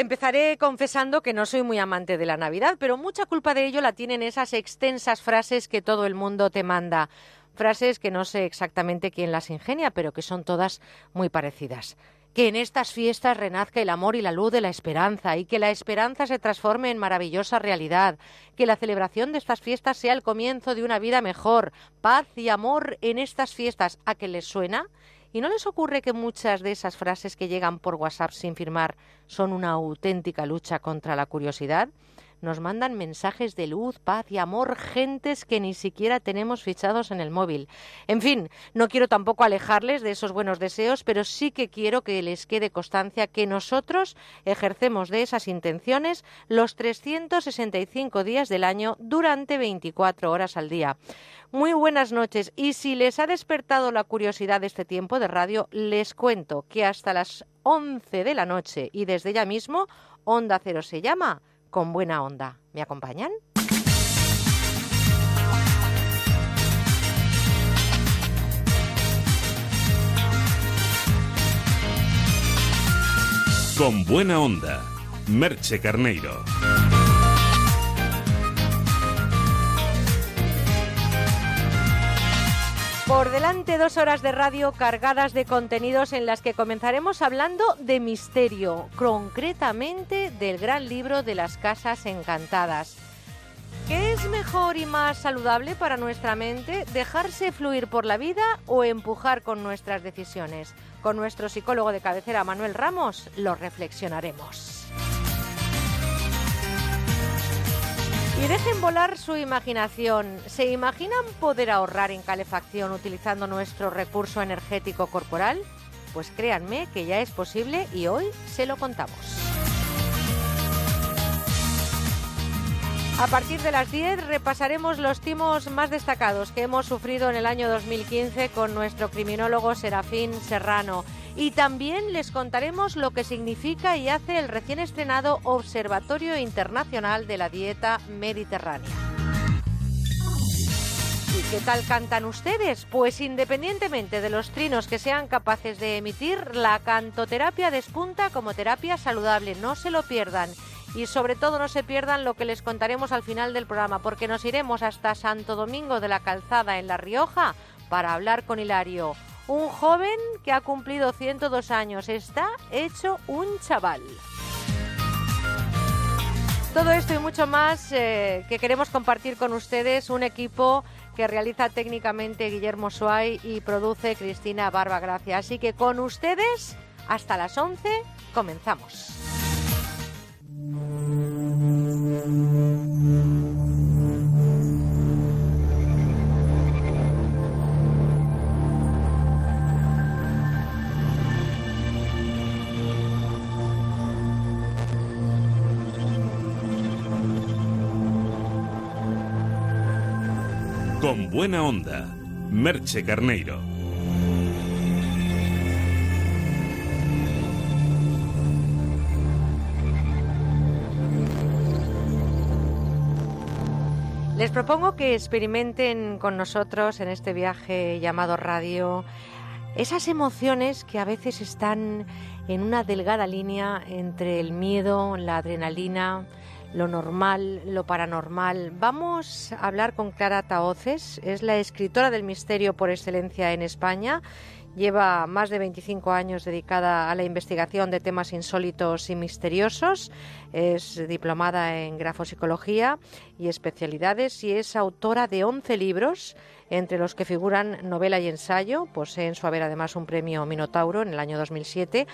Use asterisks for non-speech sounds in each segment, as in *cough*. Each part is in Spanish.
Empezaré confesando que no soy muy amante de la Navidad, pero mucha culpa de ello la tienen esas extensas frases que todo el mundo te manda. Frases que no sé exactamente quién las ingenia, pero que son todas muy parecidas que en estas fiestas renazca el amor y la luz de la esperanza y que la esperanza se transforme en maravillosa realidad, que la celebración de estas fiestas sea el comienzo de una vida mejor, paz y amor en estas fiestas. ¿A qué les suena? ¿Y no les ocurre que muchas de esas frases que llegan por WhatsApp sin firmar son una auténtica lucha contra la curiosidad? Nos mandan mensajes de luz, paz y amor, gentes que ni siquiera tenemos fichados en el móvil. En fin, no quiero tampoco alejarles de esos buenos deseos, pero sí que quiero que les quede constancia que nosotros ejercemos de esas intenciones los 365 días del año durante 24 horas al día. Muy buenas noches y si les ha despertado la curiosidad de este tiempo de radio, les cuento que hasta las 11 de la noche y desde ya mismo Onda Cero se llama con buena onda. ¿Me acompañan? Con buena onda, Merche Carneiro. Por delante dos horas de radio cargadas de contenidos en las que comenzaremos hablando de misterio, concretamente del gran libro de las casas encantadas. ¿Qué es mejor y más saludable para nuestra mente? ¿Dejarse fluir por la vida o empujar con nuestras decisiones? Con nuestro psicólogo de cabecera Manuel Ramos lo reflexionaremos. Y dejen volar su imaginación. ¿Se imaginan poder ahorrar en calefacción utilizando nuestro recurso energético corporal? Pues créanme que ya es posible y hoy se lo contamos. A partir de las 10 repasaremos los timos más destacados que hemos sufrido en el año 2015 con nuestro criminólogo Serafín Serrano. Y también les contaremos lo que significa y hace el recién estrenado Observatorio Internacional de la Dieta Mediterránea. ¿Y qué tal cantan ustedes? Pues independientemente de los trinos que sean capaces de emitir, la cantoterapia despunta como terapia saludable. No se lo pierdan. Y sobre todo no se pierdan lo que les contaremos al final del programa, porque nos iremos hasta Santo Domingo de la Calzada en La Rioja para hablar con Hilario un joven que ha cumplido 102 años. Está hecho un chaval. Todo esto y mucho más eh, que queremos compartir con ustedes, un equipo que realiza técnicamente Guillermo Suay y produce Cristina Barba Gracia. Así que con ustedes, hasta las 11, comenzamos. Con buena onda, Merche Carneiro. Les propongo que experimenten con nosotros en este viaje llamado radio esas emociones que a veces están en una delgada línea entre el miedo, la adrenalina, lo normal, lo paranormal. Vamos a hablar con Clara Taoces, es la escritora del misterio por excelencia en España. Lleva más de 25 años dedicada a la investigación de temas insólitos y misteriosos. Es diplomada en grafopsicología y especialidades y es autora de 11 libros, entre los que figuran novela y ensayo. Posee en su haber además un premio Minotauro en el año 2007.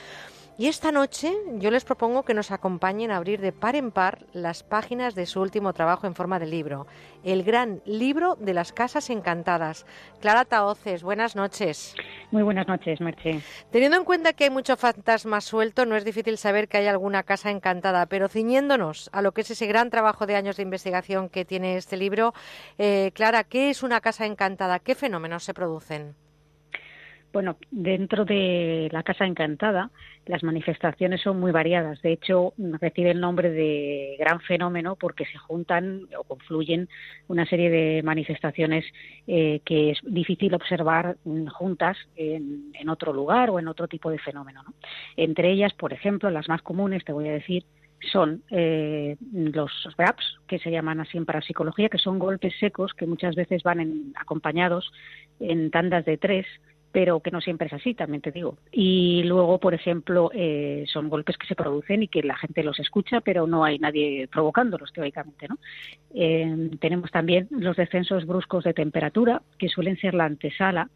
Y esta noche yo les propongo que nos acompañen a abrir de par en par las páginas de su último trabajo en forma de libro, el gran libro de las casas encantadas. Clara Taoces, buenas noches. Muy buenas noches, Merche. Teniendo en cuenta que hay mucho fantasma suelto, no es difícil saber que hay alguna casa encantada, pero ciñéndonos a lo que es ese gran trabajo de años de investigación que tiene este libro, eh, Clara, ¿qué es una casa encantada? ¿Qué fenómenos se producen? Bueno, dentro de la Casa Encantada, las manifestaciones son muy variadas. De hecho, recibe el nombre de gran fenómeno porque se juntan o confluyen una serie de manifestaciones eh, que es difícil observar mm, juntas en, otro lugar o en otro tipo de fenómeno. Entre ellas, por ejemplo, las más comunes, te voy a decir, son eh, los VAPs, que se llaman así en parapsicología, que son golpes secos que muchas veces van acompañados en tandas de tres pero que no siempre es así, también te digo. Y luego, por ejemplo, eh, son golpes que se producen y que la gente los escucha, pero no hay nadie provocándolos teóricamente. ¿no? Eh, tenemos también los descensos bruscos de temperatura, que suelen ser la antesala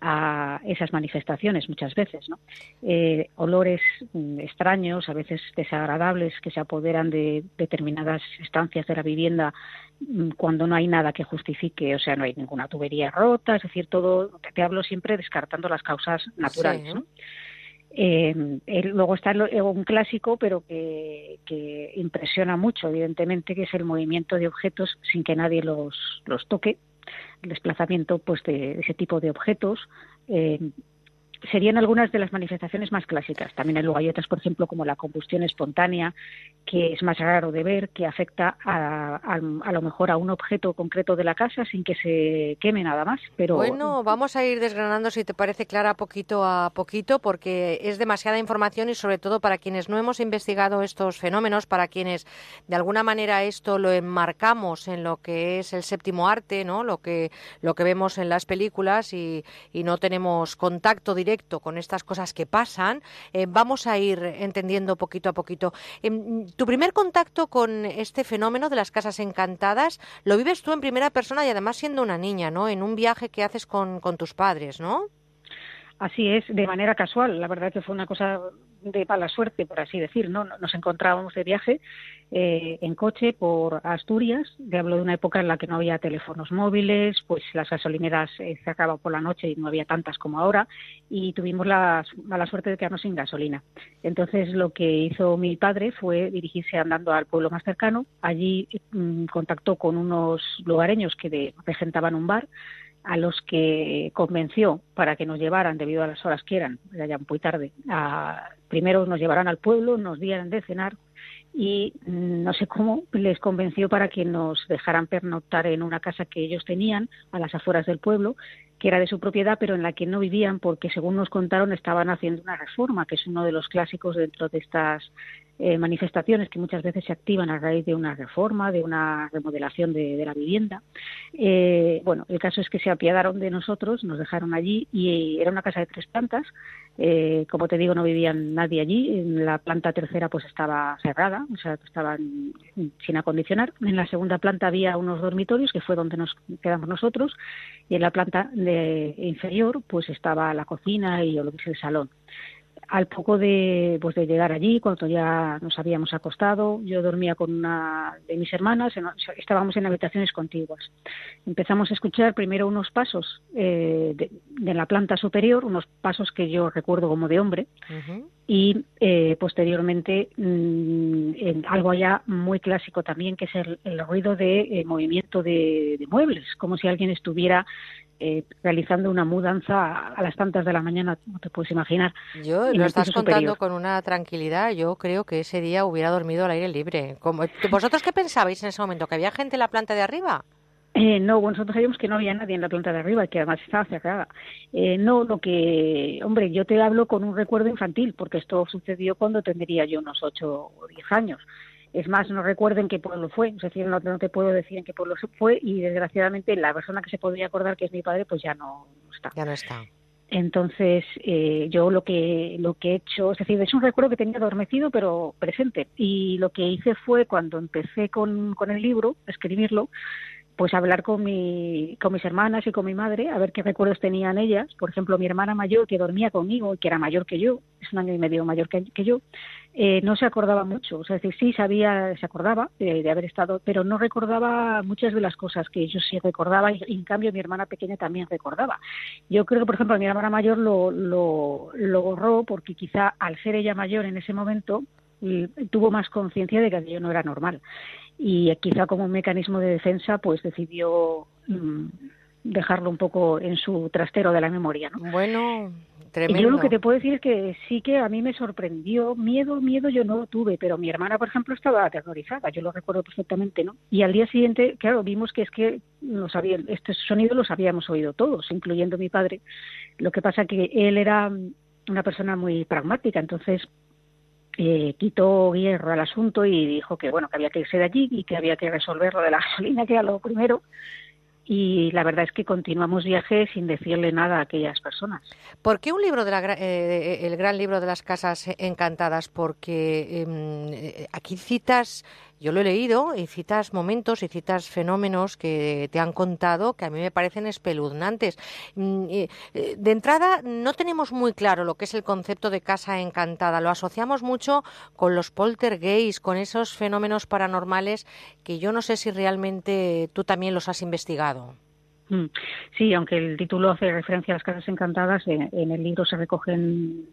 a esas manifestaciones muchas veces. ¿no? Eh, olores mm, extraños, a veces desagradables, que se apoderan de determinadas estancias de la vivienda mm, cuando no hay nada que justifique, o sea, no hay ninguna tubería rota, es decir, todo, te hablo siempre descartando las causas naturales. Eh, luego está un clásico, pero que, que, impresiona mucho, evidentemente, que es el movimiento de objetos sin que nadie los, los toque el desplazamiento pues de ese tipo de objetos eh, serían algunas de las manifestaciones más clásicas. También luego hay otras, por ejemplo, como la combustión espontánea, que es más raro de ver, que afecta a, a, lo mejor a un objeto concreto de la casa sin que se queme nada más. Pero bueno, vamos a ir desgranando, si te parece, Clara, poquito a poquito, porque es demasiada información y sobre todo para quienes no hemos investigado estos fenómenos, para quienes de alguna manera esto lo enmarcamos en lo que es el séptimo arte, ¿no? Lo que lo que vemos en las películas y, y no tenemos contacto directo directo con estas cosas que pasan, eh, vamos a ir entendiendo poquito a poquito. Em, tu primer contacto con este fenómeno de las casas encantadas lo vives tú en primera persona y además siendo una niña, ¿no? En un viaje que haces con, con tus padres, ¿no? Así es, de manera casual. La verdad que fue una cosa de mala suerte, por así decir, ¿no? Nos encontrábamos de viaje eh, en coche por Asturias. Hablo de una época en la que no había teléfonos móviles, pues las gasolineras eh, se acababan por la noche y no había tantas como ahora, y tuvimos la mala suerte de quedarnos sin gasolina. Entonces lo que hizo mi padre fue dirigirse andando al pueblo más cercano. Allí mm, contactó con unos lugareños que de, regentaban un bar a los que convenció para que nos llevaran, debido a las horas que eran, era ya muy tarde, primero nos llevaran al pueblo, nos dieran de cenar y no sé cómo les convenció para que nos dejaran pernoctar en una casa que ellos tenían a las afueras del pueblo, que era de su propiedad, pero en la que no vivían porque, según nos contaron, estaban haciendo una reforma, que es uno de los clásicos dentro de estas eh, manifestaciones que muchas veces se activan a raíz de una reforma, de una remodelación de, la vivienda. Eh, bueno, el caso es que se apiadaron de nosotros, nos dejaron allí y era una casa de tres plantas. Eh, como te digo, no vivían nadie allí. En la planta tercera pues estaba cerrada, o sea, estaban sin acondicionar. En la segunda planta había unos dormitorios, que fue donde nos quedamos nosotros, y en la planta de inferior pues estaba la cocina y lo que es el salón al poco de, pues de llegar allí, cuando ya nos habíamos acostado, yo dormía con una de mis hermanas, estábamos en habitaciones contiguas. Empezamos a escuchar primero unos pasos eh, de, la planta superior, unos pasos que yo recuerdo como de hombre, y eh, posteriormente mm, en algo allá muy clásico también, que es el, ruido de eh, movimiento de, muebles, como si alguien estuviera eh, realizando una mudanza a las tantas de la mañana, no te puedes imaginar. Yo lo estás contando con una tranquilidad. Yo creo que ese día hubiera dormido al aire libre. Como, ¿Vosotros qué pensabais en ese momento? ¿Que había gente en la planta de arriba? Eh, no, nosotros sabíamos que no había nadie en la planta de arriba y que además estaba cerrada. Eh, no, lo que, hombre, yo te hablo con un recuerdo infantil, porque esto sucedió cuando tendría yo unos ocho o diez años. Es más, no recuerdo en qué pueblo fue, es decir, no, te puedo decir en qué pueblo fue y desgraciadamente la persona que se podría acordar que es mi padre, pues ya no, está. Ya no está. Entonces, eh, yo lo que, lo que he hecho, es decir, es un recuerdo que tenía adormecido, pero presente. Y lo que hice fue, cuando empecé con, con el libro, escribirlo, pues hablar con, mi, con mis hermanas y con mi madre, a ver qué recuerdos tenían ellas. Por ejemplo, mi hermana mayor, que dormía conmigo y que era mayor que yo, es un año y medio mayor que, yo, eh, no se acordaba mucho. O sea, es decir, sí sabía, se acordaba de, haber estado, pero no recordaba muchas de las cosas que yo sí recordaba y, en cambio mi hermana pequeña también recordaba. Yo creo que, por ejemplo, mi hermana mayor lo, lo, lo borró porque quizá al ser ella mayor en ese momento, tuvo más conciencia de que aquello no era normal y quizá como un mecanismo de defensa pues decidió mm, dejarlo un poco en su trastero de la memoria. ¿no? Bueno, Tremendo. Yo lo que te puedo decir es que sí que a mí me sorprendió. Miedo, miedo yo no lo tuve, pero mi hermana, por ejemplo, estaba aterrorizada. Yo lo recuerdo perfectamente, ¿no? Y al día siguiente, claro, vimos que es que no sabía, este sonido los habíamos oído todos, incluyendo mi padre. Lo que pasa que él era una persona muy pragmática, entonces eh, quitó hierro al asunto y dijo que bueno que había que irse de allí y que había que resolver lo de la *laughs* gasolina, que era lo primero. Y la verdad es que continuamos viaje sin decirle nada a aquellas personas. ¿Por qué un libro de la, eh, el gran libro de las casas encantadas? Porque em, eh, aquí citas yo lo he leído y citas momentos y citas fenómenos que te han contado que a mí me parecen espeluznantes. Mm, eh, de entrada, no tenemos muy claro lo que es el concepto de casa encantada. Lo asociamos mucho con los poltergeists, con esos fenómenos paranormales que yo no sé si realmente tú también los has investigado. Mm, sí, aunque el título hace referencia a las casas encantadas, en el libro se recogen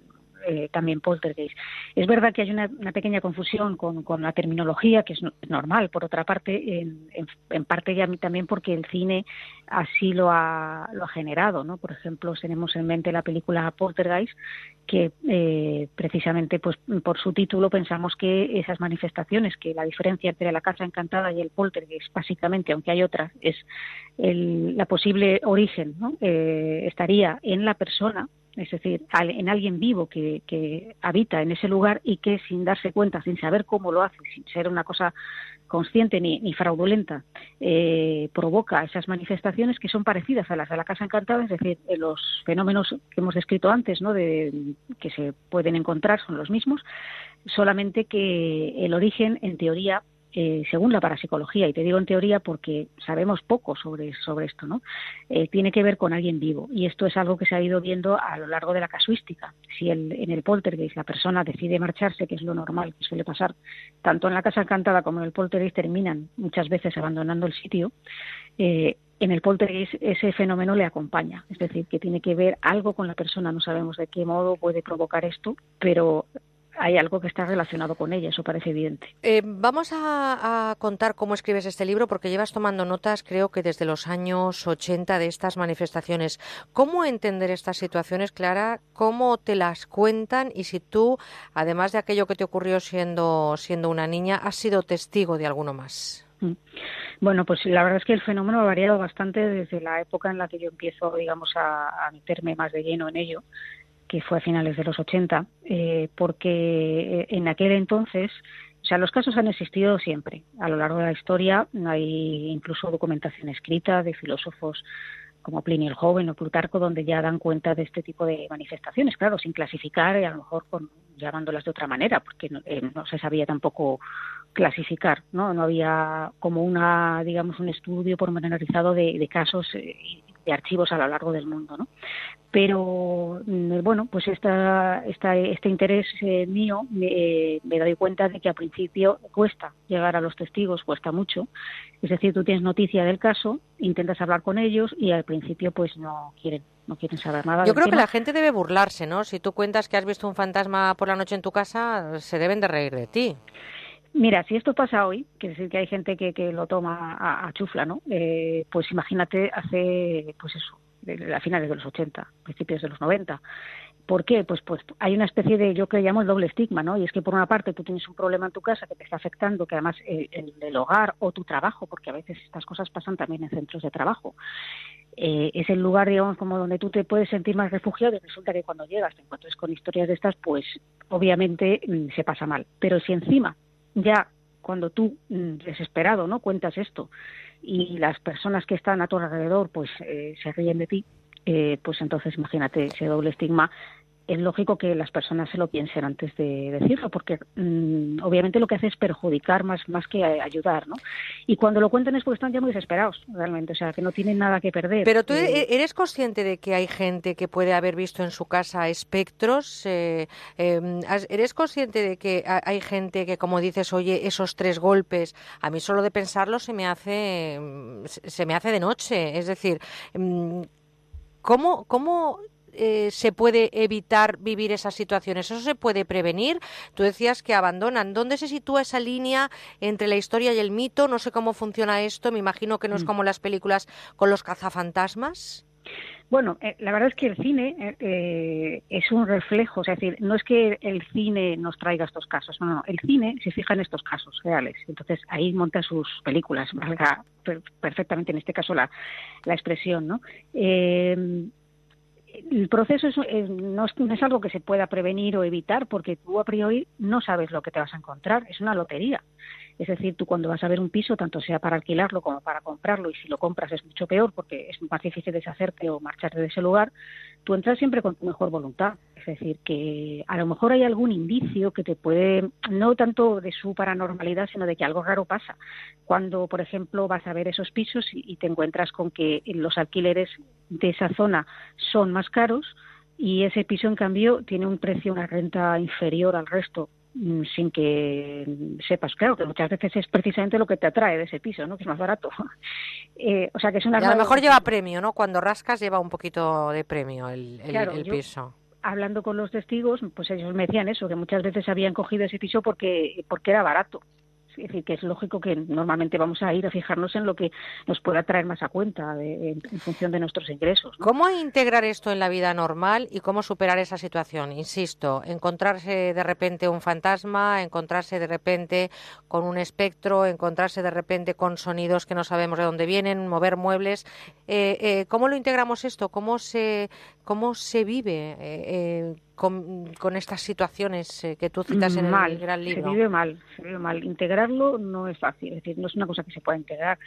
eh, también poltergeist. Es verdad que hay una, pequeña confusión con, la terminología, que es normal, por otra parte, en, parte ya también porque el cine así lo ha, lo ha generado. ¿no? Por ejemplo, tenemos en mente la película Poltergeist, que eh, precisamente pues por su título pensamos que esas manifestaciones, que la diferencia entre la casa encantada y el poltergeist, básicamente, aunque hay otras, es el, la posible origen. Eh, estaría en la persona es decir, en alguien vivo que, que, habita en ese lugar y que sin darse cuenta, sin saber cómo lo hace, sin ser una cosa consciente ni, ni fraudulenta, eh, provoca esas manifestaciones que son parecidas a las de la Casa Encantada, es decir, los fenómenos que hemos descrito antes, ¿no? de, que se pueden encontrar son los mismos, solamente que el origen, en teoría, eh, según la parapsicología, y te digo en teoría porque sabemos poco sobre, sobre esto, ¿no? Eh, tiene que ver con alguien vivo. Y esto es algo que se ha ido viendo a lo largo de la casuística. Si el, en el poltergeist la persona decide marcharse, que es lo normal que suele pasar, tanto en la casa encantada como en el poltergeist terminan muchas veces abandonando el sitio, eh, en el poltergeist ese fenómeno le acompaña, es decir, que tiene que ver algo con la persona, no sabemos de qué modo puede provocar esto, pero hay algo que está relacionado con ella, eso parece evidente. Eh, vamos a, contar cómo escribes este libro, porque llevas tomando notas, creo que desde los años 80 de estas manifestaciones. ¿Cómo entender estas situaciones, Clara? ¿Cómo te las cuentan? Y si tú, además de aquello que te ocurrió siendo, siendo una niña, has sido testigo de alguno más. Mm. Bueno, pues la verdad es que el fenómeno ha variado bastante desde la época en la que yo empiezo, digamos, a meterme más de lleno en ello que fue a finales de los 80, eh, porque eh, en aquel entonces, o sea, los casos han existido siempre. A lo largo de la historia hay incluso documentación escrita de filósofos como Plinio el Joven o Plutarco, donde ya dan cuenta de este tipo de manifestaciones, claro, sin clasificar y a lo mejor con, llamándolas de otra manera, porque no, eh, se sabía tampoco clasificar, ¿no? No había como una, digamos, un estudio pormenorizado de, de casos de archivos a lo largo del mundo, ¿no? Pero mm, bueno, pues esta, esta, este interés eh, mío me, me, doy cuenta de que al principio cuesta llegar a los testigos, cuesta mucho. Es decir, tú tienes noticia del caso, intentas hablar con ellos y al principio pues no quieren no quieren saber nada. Yo creo que la gente debe burlarse, ¿no? Si tú cuentas que has visto un fantasma por la noche en tu casa, se deben de reír de ti. Mira, si esto pasa hoy, quiere decir que hay gente que, que lo toma a, chufla, ¿no? Eh, pues imagínate hace, pues eso, a finales de los 80, principios de los 90. ¿Por qué? Pues, pues hay una especie de, yo que llamo el doble estigma, ¿no? Y es que por una parte tú tienes un problema en tu casa que te está afectando, que además el, el, hogar o tu trabajo, porque a veces estas cosas pasan también en centros de trabajo, eh, es el lugar, digamos, como donde tú te puedes sentir más refugiado y resulta que cuando llegas te encuentras con historias de estas, pues obviamente mm, se pasa mal. Pero si encima ya cuando tú, mm, desesperado, ¿no? Cuentas esto y las personas que están a tu alrededor, pues eh, se ríen de ti, eh, pues entonces imagínate ese doble estigma es lógico que las personas se lo piensen antes de decirlo, porque mm, obviamente lo que hace es perjudicar más, más que ayudar, ¿no? Y cuando lo cuentan es porque están ya muy desesperados, realmente, o sea, que no tienen nada que perder. Pero tú eh, eres consciente de que hay gente que puede haber visto en su casa espectros, eh, em, eres consciente de que hay gente que, como dices, oye, esos tres golpes, a mí solo de pensarlo se me hace, se me hace de noche, es decir, em, ¿cómo, cómo eh, se puede evitar vivir esas situaciones? ¿Eso se puede prevenir? Tú decías que abandonan. ¿Dónde se sitúa esa línea entre la historia y el mito? No sé cómo funciona esto. Me imagino que no es mm. como las películas con los cazafantasmas. Bueno, eh, la verdad es que el cine eh, eh, es un reflejo, es decir, no es que el cine nos traiga estos casos, no, no, el cine se fija en estos casos reales, entonces ahí monta sus películas, valga perfectamente en este caso la, la expresión, ¿no? El proceso no, es, no, es, algo que se pueda prevenir o evitar porque tú a priori no sabes lo que te vas a encontrar, es una lotería. Es decir, tú cuando vas a ver un piso, tanto sea para alquilarlo como para comprarlo, y si lo compras es mucho peor porque es más difícil deshacerte o marcharte de ese lugar, tú entras siempre con tu mejor voluntad. Es decir, que a lo mejor hay algún indicio que te puede, no tanto de su paranormalidad, sino de que algo raro pasa. Cuando, por ejemplo, vas a ver esos pisos y te encuentras con que los alquileres de esa zona son más caros, y ese piso en cambio tiene un precio, una renta inferior al resto sin que sepas, claro, que muchas veces es precisamente lo que te atrae de ese piso, ¿no? Que es más barato. *laughs* Eh, o sea, que es una... a lo mejor lleva premio, ¿no? Cuando rascas lleva un poquito de premio el, el, piso. Hablando con los testigos, pues ellos me decían eso, que muchas veces habían cogido ese piso porque, porque era barato. Es decir, que es lógico que normalmente vamos a ir a fijarnos en lo que nos pueda traer más a cuenta en, función de nuestros ingresos. ¿Cómo integrar esto en la vida normal y cómo superar esa situación? Insisto, encontrarse de repente un fantasma, encontrarse de repente con un espectro, encontrarse de repente con sonidos que no sabemos de dónde vienen, mover muebles. Eh, eh, ¿Cómo lo integramos esto? ¿Cómo se, cómo se vive? Eh, con, estas situaciones eh, que tú citas en el gran libro? Se vive mal, se vive mal. Integrarlo no es fácil, es decir, no es una cosa que se pueda integrar.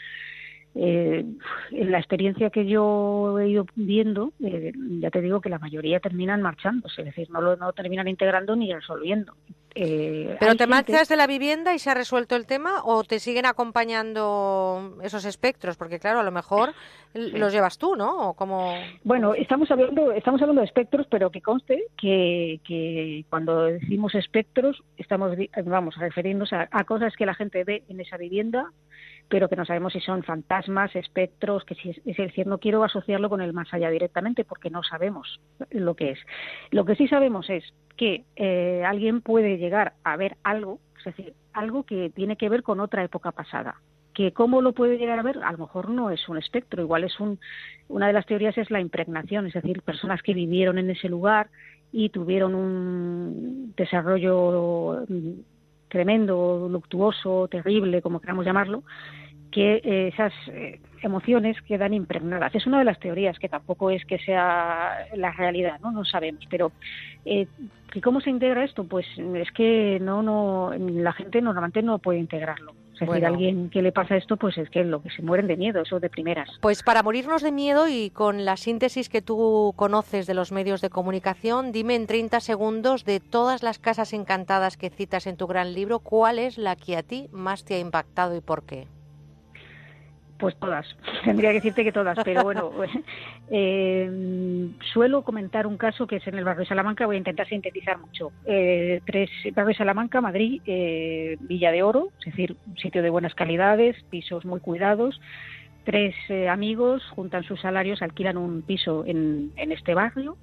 Eh, en la experiencia que yo he ido viendo, eh, ya te digo que la mayoría terminan marchándose, es decir, no lo no terminan integrando ni resolviendo. Eh, ¿Pero te marchas de la vivienda y se ha resuelto el tema o te siguen acompañando esos espectros? Porque claro, a lo mejor los llevas tú, ¿no? ¿O como... Bueno, estamos hablando, estamos hablando de espectros, pero que conste que, que cuando decimos espectros estamos, vamos, a referirnos a, a cosas que la gente ve en esa vivienda pero que no sabemos si son fantasmas, espectros, que si es, decir, no quiero asociarlo con el más allá directamente porque no sabemos lo que es. Lo que sí sabemos es que eh, alguien puede llegar a ver algo, es decir, algo que tiene que ver con otra época pasada. Que cómo lo puede llegar a ver, a lo mejor no es un espectro, igual es un, una de las teorías es la impregnación, es decir, personas que vivieron en ese lugar y tuvieron un desarrollo tremendo, luctuoso, terrible, como queramos llamarlo, que eh, esas eh, emociones quedan impregnadas. Es una de las teorías que tampoco es que sea la realidad, no, no sabemos. Pero eh, cómo se integra esto, pues es que no, no, la gente normalmente no puede integrarlo. Es decir, a alguien que le pasa esto, pues es que lo que se mueren de miedo, eso de primeras. Pues para morirnos de miedo y con la síntesis que tú conoces de los medios de comunicación, dime en 30 segundos de todas las casas encantadas que citas en tu gran libro, ¿cuál es la que a ti más te ha impactado y por qué? Pues todas, tendría que decirte que todas, pero bueno, *laughs* *laughs* eh, suelo comentar un caso que es en el barrio de Salamanca, voy a intentar sintetizar mucho. Eh, tres, barrio de Salamanca, Madrid, eh, Villa de Oro, es decir, un sitio de buenas calidades, pisos muy cuidados. Tres amigos juntan sus salarios, alquilan un piso en, en este barrio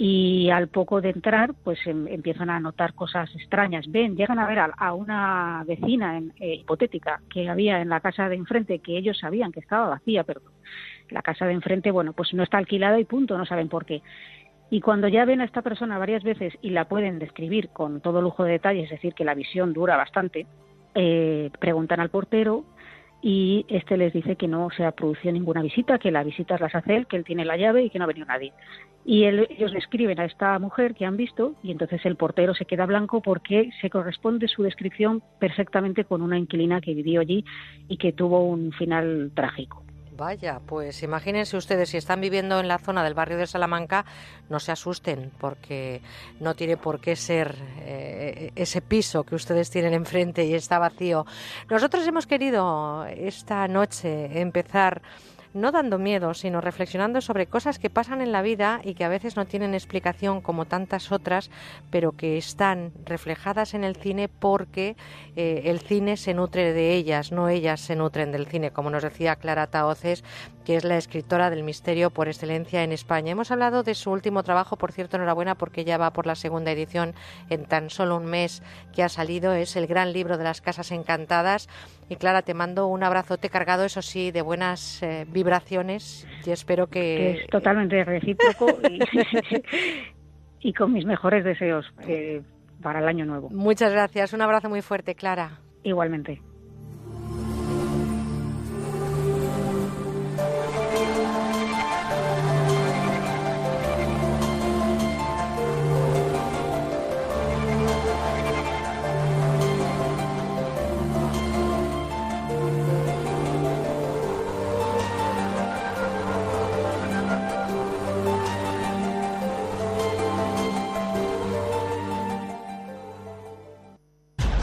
y al poco de entrar pues em, empiezan a notar cosas extrañas. Ven llegan a ver a, una vecina eh, hipotética que había en la casa de enfrente que ellos sabían que estaba vacía pero la casa de enfrente bueno pues no está alquilada y punto no saben por qué. Y cuando ya ven a esta persona varias veces y la pueden describir con todo lujo de detalles es decir que la visión dura bastante eh, preguntan al portero y este les dice que no se ha producido ninguna visita, que las visitas las hace él, que él tiene la llave y que no ha venido nadie. Y ellos le escriben a esta mujer que han visto y entonces el portero se queda blanco porque se corresponde su descripción perfectamente con una inquilina que vivió allí y que tuvo un final trágico. Vaya, pues imagínense ustedes, si están viviendo en la zona del barrio de Salamanca, no se asusten, porque no tiene por qué ser eh, ese piso que ustedes tienen enfrente y está vacío. Nosotros hemos querido esta noche empezar no dando miedo, sino reflexionando sobre cosas que pasan en la vida y que a veces no tienen explicación como tantas otras, pero que están reflejadas en el cine porque eh, el cine se nutre de ellas, no ellas se nutren del cine, como nos decía Clara Taoces, que es la escritora del misterio por excelencia en España. Hemos hablado de su último trabajo, por cierto, enhorabuena porque ya va por la segunda edición en tan solo un mes que ha salido, es el gran libro de las casas encantadas. Y Clara, te mando un abrazote cargado, eso sí, de buenas eh, vibraciones y espero que... Es totalmente recíproco y, *laughs* con mis mejores deseos eh, para el año nuevo. Muchas gracias, un abrazo muy fuerte, Clara. Igualmente.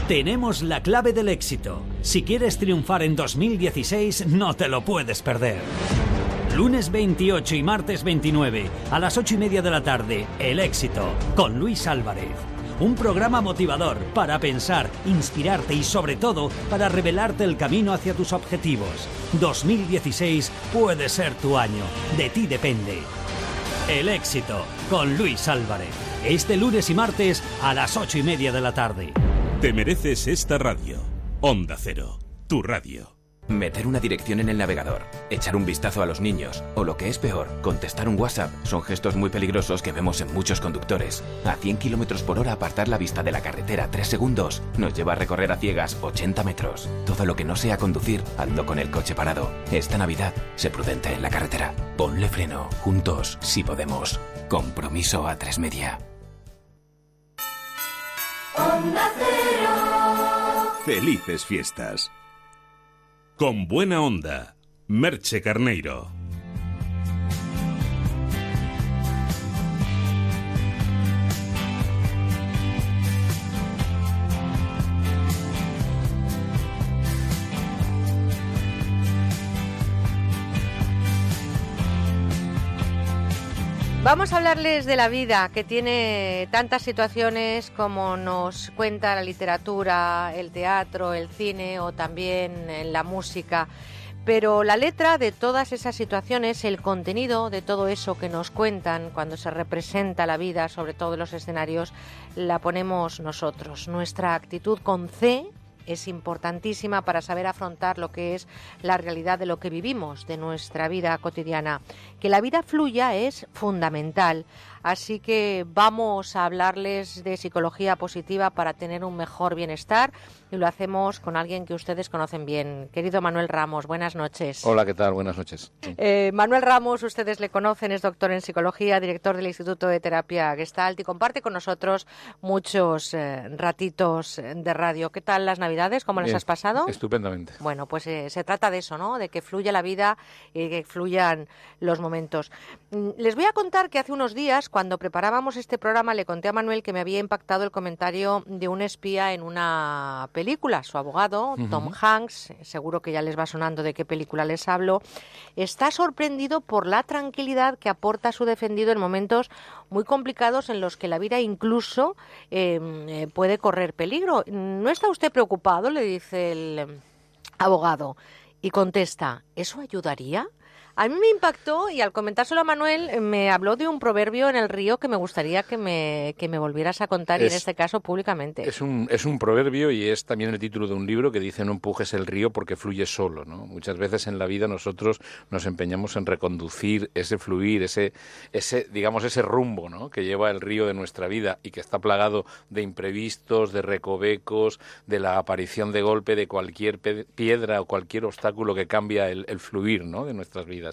Tenemos la clave del éxito. Si quieres triunfar en 2016, no te lo puedes perder. Lunes 28 y martes 29, a las 8 y media de la tarde, El éxito, con Luis Álvarez. Un programa motivador para pensar, inspirarte y sobre todo para revelarte el camino hacia tus objetivos. 2016 puede ser tu año, de ti depende. El éxito, con Luis Álvarez. Este lunes y martes a las 8 y media de la tarde. Te mereces esta radio. Onda Cero, tu radio. Meter una dirección en el navegador, echar un vistazo a los niños o lo que es peor, contestar un WhatsApp son gestos muy peligrosos que vemos en muchos conductores. A 100 km por hora apartar la vista de la carretera 3 segundos nos lleva a recorrer a ciegas 80 metros. Todo lo que no sea conducir, ando con el coche parado. Esta Navidad, sé prudente en la carretera. Ponle freno, juntos, si podemos. Compromiso a tres media. Felices fiestas. Con buena onda, Merche Carneiro. Vamos a hablarles de la vida, que tiene tantas situaciones como nos cuenta la literatura, el teatro, el cine o también la música. Pero la letra de todas esas situaciones, el contenido de todo eso que nos cuentan cuando se representa la vida, sobre todo en los escenarios, la ponemos nosotros. Nuestra actitud con C es importantísima para saber afrontar lo que es la realidad de lo que vivimos, de nuestra vida cotidiana. Que la vida fluya es fundamental. Así que vamos a hablarles de psicología positiva para tener un mejor bienestar y lo hacemos con alguien que ustedes conocen bien. Querido Manuel Ramos, buenas noches. Hola, ¿qué tal? Buenas noches. Eh, Manuel Ramos, ustedes le conocen, es doctor en psicología, director del Instituto de Terapia Gestalt y comparte con nosotros muchos eh, ratitos de radio. ¿Qué tal las Navidades? ¿Cómo les has pasado? Estupendamente. Bueno, pues eh, se trata de eso, ¿no? De que fluya la vida y que fluyan los momentos. Mm, les voy a contar que hace unos días, cuando preparábamos este programa, le conté a Manuel que me había impactado el comentario de un espía en una película. Su abogado, Tom Hanks, seguro que ya les va sonando de qué película les hablo, está sorprendido por la tranquilidad que aporta su defendido en momentos muy complicados en los que la vida incluso em, eh, puede correr peligro. ¿No está usted preocupado? Le dice el abogado. Y contesta, ¿eso ayudaría? A mí me impactó y al comentárselo a Manuel eh, me habló de un proverbio en el río que me gustaría que me, que me volvieras a contar y en este caso públicamente. Es un, es un proverbio y es también el título de un libro que dice no empujes el río porque fluye solo. ¿no? Muchas veces en la vida nosotros nos empeñamos en reconducir ese fluir, ese, ese, digamos, ese rumbo ¿no? que lleva el río de nuestra vida y que está plagado de imprevistos, de recovecos, de la aparición de golpe de cualquier piedra o cualquier obstáculo que cambia el, el fluir ¿no? de nuestras vidas.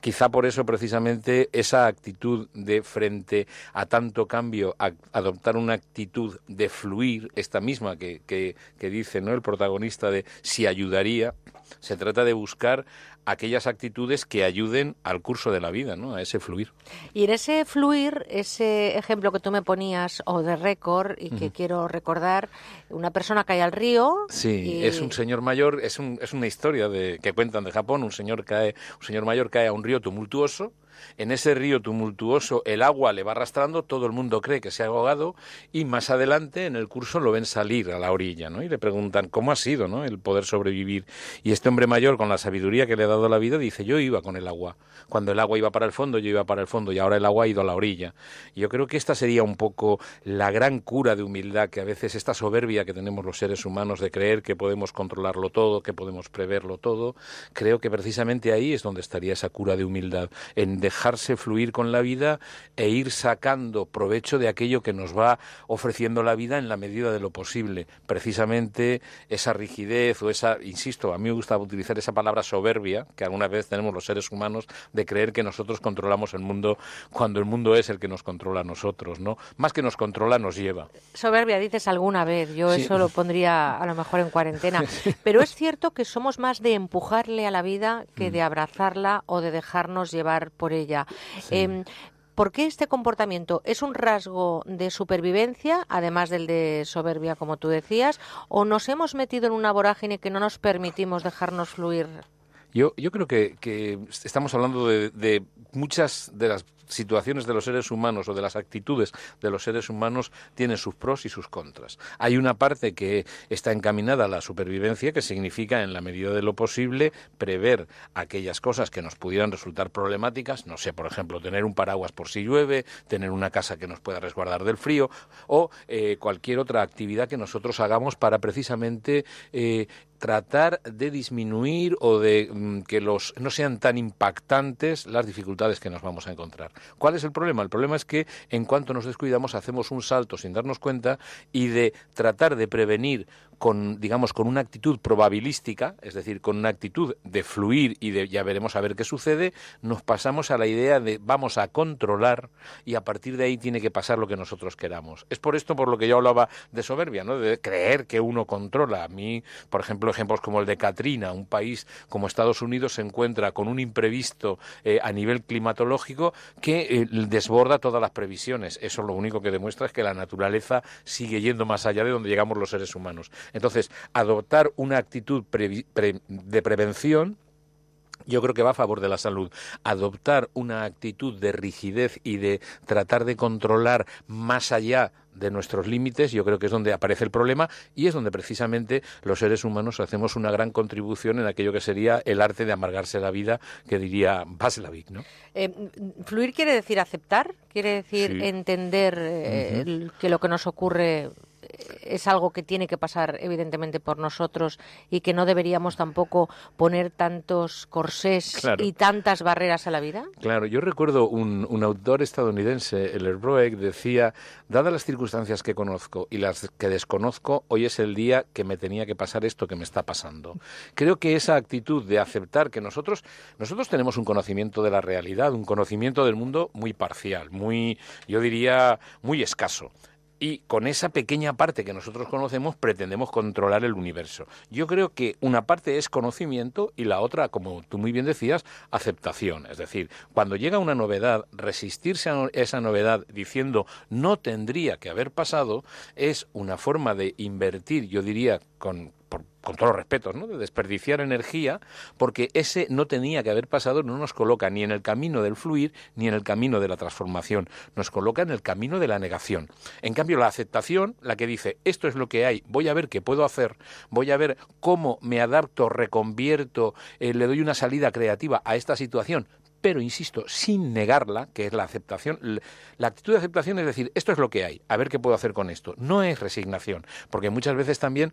Quizá por eso precisamente esa actitud de frente a tanto cambio, adoptar una actitud de fluir, esta misma que, que, dice ¿no? el protagonista de si ayudaría, Se trata de buscar aquellas actitudes que ayuden al curso de la vida, ¿no? A ese fluir. Y en ese fluir, ese ejemplo que tú me ponías, o de récord, y que quiero recordar, una persona cae al río. Sí, es un señor mayor, es, un, es una historia de, que cuentan de Japón, un señor cae, un señor mayor cae a un río tumultuoso en ese río tumultuoso el agua le va arrastrando, todo el mundo cree que se ha ahogado y más adelante en el curso lo ven salir a la orilla, ¿no? Y le preguntan cómo ha sido, ¿no? El poder sobrevivir. Y este hombre mayor, con la sabiduría que le ha dado la vida, dice, yo iba con el agua. Cuando el agua iba para el fondo, yo iba para el fondo y ahora el agua ha ido a la orilla. Yo creo que esta sería un poco la gran cura de humildad que a veces esta soberbia que tenemos los seres humanos de creer que podemos controlarlo todo, que podemos preverlo todo, creo que precisamente ahí es donde estaría esa cura de humildad, dejarse fluir con la vida e ir sacando provecho de aquello que nos va ofreciendo la vida en la medida de lo posible. Precisamente esa rigidez o esa, insisto, a mí me gusta utilizar esa palabra soberbia que alguna vez tenemos los seres humanos de creer que nosotros controlamos el mundo cuando el mundo es el que nos controla a nosotros, ¿no? Más que nos controla, nos lleva. Soberbia dices alguna vez, yo eso lo pondría a lo mejor en cuarentena, *laughs* pero es cierto que somos más de empujarle a la vida que de abrazarla o de dejarnos llevar por ella. Em, ¿Por qué este comportamiento es un rasgo de supervivencia, además del de soberbia, como tú decías, o nos hemos metido en una vorágine que no nos permitimos dejarnos fluir? Yo, yo creo que, que estamos hablando de, de muchas de las situaciones de los seres humanos o de las actitudes de los seres humanos tienen sus pros y sus contras. Hay una parte que está encaminada a la supervivencia, que significa, en la medida de lo posible, prever aquellas cosas que nos pudieran resultar problemáticas, no sé, por ejemplo, tener un paraguas por si llueve, tener una casa que nos pueda resguardar del frío o eh, cualquier otra actividad que nosotros hagamos para precisamente eh, tratar de disminuir o de mm, que los no sean tan impactantes las dificultades que nos vamos a encontrar. ¿Cuál es el problema? El problema es que en cuanto nos descuidamos hacemos un salto sin darnos cuenta y de tratar de prevenir con, digamos, con una actitud probabilística, es decir, con una actitud de fluir y de ya veremos a ver qué sucede, nos pasamos a la idea de vamos a controlar y a partir de ahí tiene que pasar lo que nosotros queramos. Es por esto por lo que yo hablaba de soberbia, ¿no? De creer que uno controla. A mí, por ejemplo, ejemplos como el de Katrina, un país como Estados Unidos se encuentra con un imprevisto eh, a nivel climatológico que eh, desborda todas las previsiones. Eso lo único que demuestra es que la naturaleza sigue yendo más allá de donde llegamos los seres humanos. Entonces, adoptar una actitud de prevención yo creo que va a favor de la salud. Adoptar una actitud de rigidez y de tratar de controlar más allá de nuestros límites, yo creo que es donde aparece el problema y es donde precisamente los seres humanos hacemos una gran contribución en aquello que sería el arte de amargarse la vida, que diría Václavic, ¿no? Eh, fluir quiere decir aceptar, quiere decir entender eh, que lo que nos ocurre es algo que tiene que pasar evidentemente por nosotros y que no deberíamos tampoco poner tantos corsés y tantas barreras a la vida? Claro, yo recuerdo un, un autor estadounidense, el Broek, decía, dadas las circunstancias que conozco y las que desconozco, hoy es el día que me tenía que pasar esto que me está pasando. Creo que esa actitud de aceptar que nosotros, nosotros tenemos un conocimiento de la realidad, un conocimiento del mundo muy parcial, muy, yo diría, muy escaso y con esa pequeña parte que nosotros conocemos pretendemos controlar el universo. Yo creo que una parte es conocimiento y la otra, como tú muy bien decías, aceptación. Es decir, cuando llega una novedad, resistirse a esa novedad diciendo no tendría que haber pasado es una forma de invertir, yo diría, con, con todos los respetos, ¿no? de desperdiciar energía, porque ese no tenía que haber pasado, no nos coloca ni en el camino del fluir ni en el camino de la transformación, nos coloca en el camino de la negación. En cambio, la aceptación, la que dice, esto es lo que hay, voy a ver qué puedo hacer, voy a ver cómo me adapto, reconvierto, eh, le doy una salida creativa a esta situación, pero insisto, sin negarla, que es la aceptación. La actitud de aceptación es decir, esto es lo que hay, a ver qué puedo hacer con esto. No es resignación, porque muchas veces también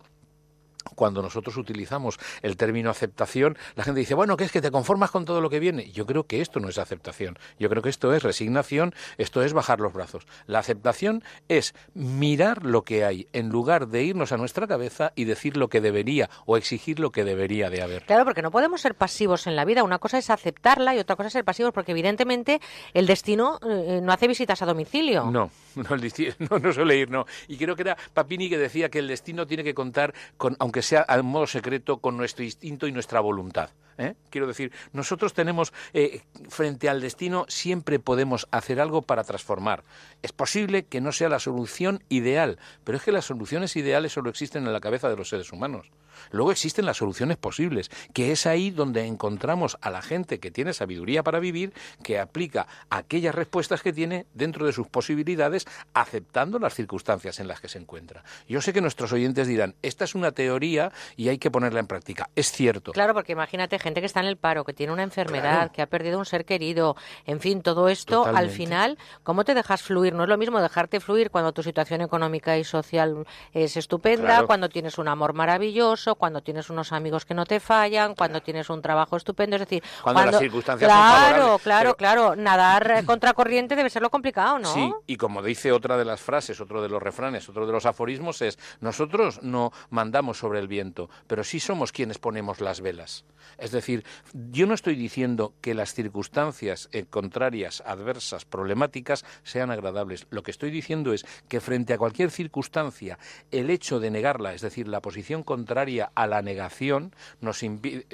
cuando nosotros utilizamos el término aceptación, la gente dice, bueno, ¿qué es que te conformas con todo lo que viene? Yo creo que esto no es aceptación. Yo creo que esto es resignación, esto es bajar los brazos. La aceptación es mirar lo que hay en lugar de irnos a nuestra cabeza y decir lo que debería o exigir lo que debería de haber. Claro, porque no podemos ser pasivos en la vida. Una cosa es aceptarla y otra cosa es ser pasivos, porque evidentemente el destino eh, no hace visitas a domicilio. No, *laughs* no, el destino, *laughs* no, suele ir, no. Y creo que era Papini que decía que el destino tiene que contar con aunque sea al modo secreto, con nuestro instinto y nuestra voluntad. ¿eh? Quiero decir, nosotros tenemos, eh, frente al destino, siempre podemos hacer algo para transformar. Es posible que no sea la solución ideal, pero es que las soluciones ideales solo existen en la cabeza de los seres humanos. Luego existen las soluciones posibles, que es ahí donde encontramos a la gente que tiene sabiduría para vivir, que aplica aquellas respuestas que tiene dentro de sus posibilidades, aceptando las circunstancias en las que se encuentra. Yo sé que nuestros oyentes dirán, esta es una teoría y hay que ponerla en práctica. Es cierto. Claro, porque imagínate gente que está en el paro, que tiene una enfermedad, que ha perdido un ser querido, en fin, todo esto, al final, ¿cómo te dejas fluir? No es lo mismo dejarte fluir cuando tu situación económica y social es estupenda, cuando tienes un amor maravilloso, cuando tienes unos amigos que no te fallan, cuando tienes un trabajo estupendo, es decir, cuando, las circunstancias claro, son claro, claro, nadar contracorriente debe ser lo complicado, ¿no? Sí, y como dice otra de las frases, otro de los refranes, otro de los aforismos es nosotros no mandamos sobre el viento, pero sí somos quienes ponemos las velas. Es decir, yo no estoy diciendo que las circunstancias eh, contrarias, adversas, problemáticas sean agradables. Lo que estoy diciendo es que frente a cualquier circunstancia, el hecho de negarla, es decir, la posición contraria a la negación, nos,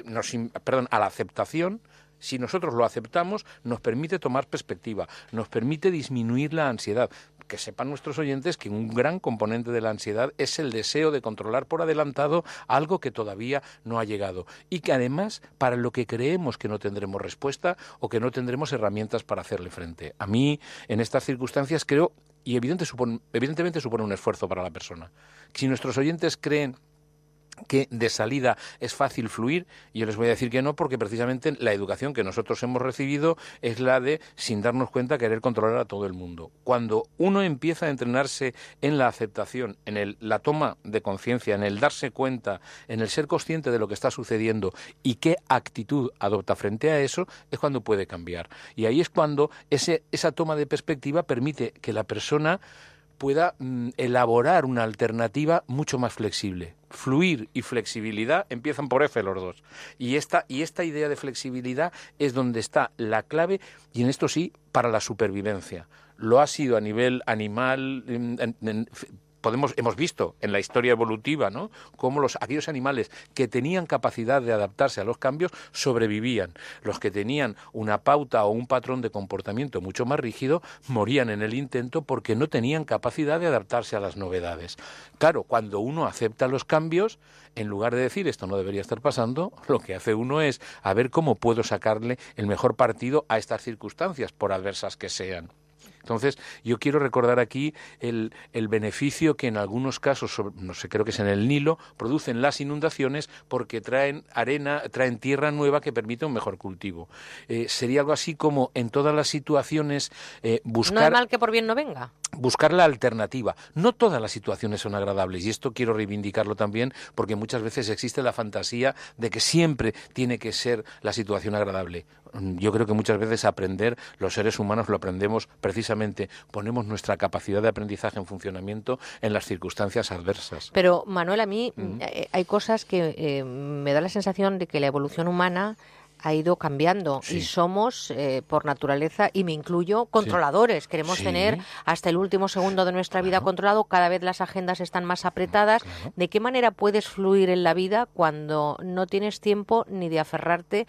nos perdón, a la aceptación, si nosotros lo aceptamos, nos permite tomar perspectiva, nos permite disminuir la ansiedad que sepan nuestros oyentes que un gran componente de la ansiedad es el deseo de controlar por adelantado algo que todavía no ha llegado y que además para lo que creemos que no tendremos respuesta o que no tendremos herramientas para hacerle frente. A mí, en estas circunstancias, creo, y evidentemente supone un esfuerzo para la persona. Si nuestros oyentes creen que de salida es fácil fluir, yo les voy a decir que no, porque precisamente la educación que nosotros hemos recibido es la de, sin darnos cuenta, querer controlar a todo el mundo. Cuando uno empieza a entrenarse en la aceptación, en el, la toma de conciencia, en el darse cuenta, en el ser consciente de lo que está sucediendo y qué actitud adopta frente a eso, es cuando puede cambiar. Y ahí es cuando ese, esa toma de perspectiva permite que la persona pueda mm, elaborar una alternativa mucho más flexible. Fluir y flexibilidad empiezan por F los dos. Y esta, y esta idea de flexibilidad es donde está la clave, y en esto sí, para la supervivencia. Lo ha sido a nivel animal, hemos visto en la historia evolutiva, ¿no? Cómo los, aquellos animales que tenían capacidad de adaptarse a los cambios sobrevivían. Los que tenían una pauta o un patrón de comportamiento mucho más rígido morían en el intento porque no tenían capacidad de adaptarse a las novedades. Claro, cuando uno acepta los cambios, en lugar de decir esto no debería estar pasando, *laughs* lo que hace uno es a ver cómo puedo sacarle el mejor partido a estas circunstancias, por adversas que sean. Entonces, yo quiero recordar aquí el, el, beneficio que en algunos casos, no sé, creo que es en el Nilo, producen las inundaciones porque traen arena, traen tierra nueva que permite un mejor cultivo. Eh, sería algo así como en todas las situaciones eh, buscar... No es mal que por bien no venga buscar la alternativa. No todas las situaciones son agradables y esto quiero reivindicarlo también porque muchas veces existe la fantasía de que siempre tiene que ser la situación agradable. Yo creo que muchas veces aprender, los seres humanos lo aprendemos precisamente, ponemos nuestra capacidad de aprendizaje en funcionamiento en las circunstancias adversas. Pero Manuel, a mí eh, hay cosas que eh, me da la sensación de que la evolución humana ha ido cambiando y somos, eh, por naturaleza, y me incluyo, controladores. Queremos tener hasta el último segundo de nuestra vida controlado. Cada vez las agendas están más apretadas. ¿De qué manera puedes fluir en la vida cuando no tienes tiempo ni de aferrarte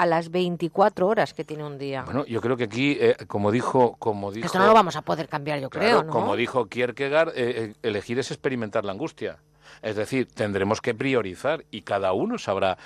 a las 24 horas que tiene un día. Bueno, yo creo que aquí, eh, como dijo, como dijo... Esto no lo vamos a poder cambiar, yo creo, ¿no? Como dijo Kierkegaard, eh, elegir es experimentar la angustia. Es decir, tendremos que priorizar y cada uno sabrá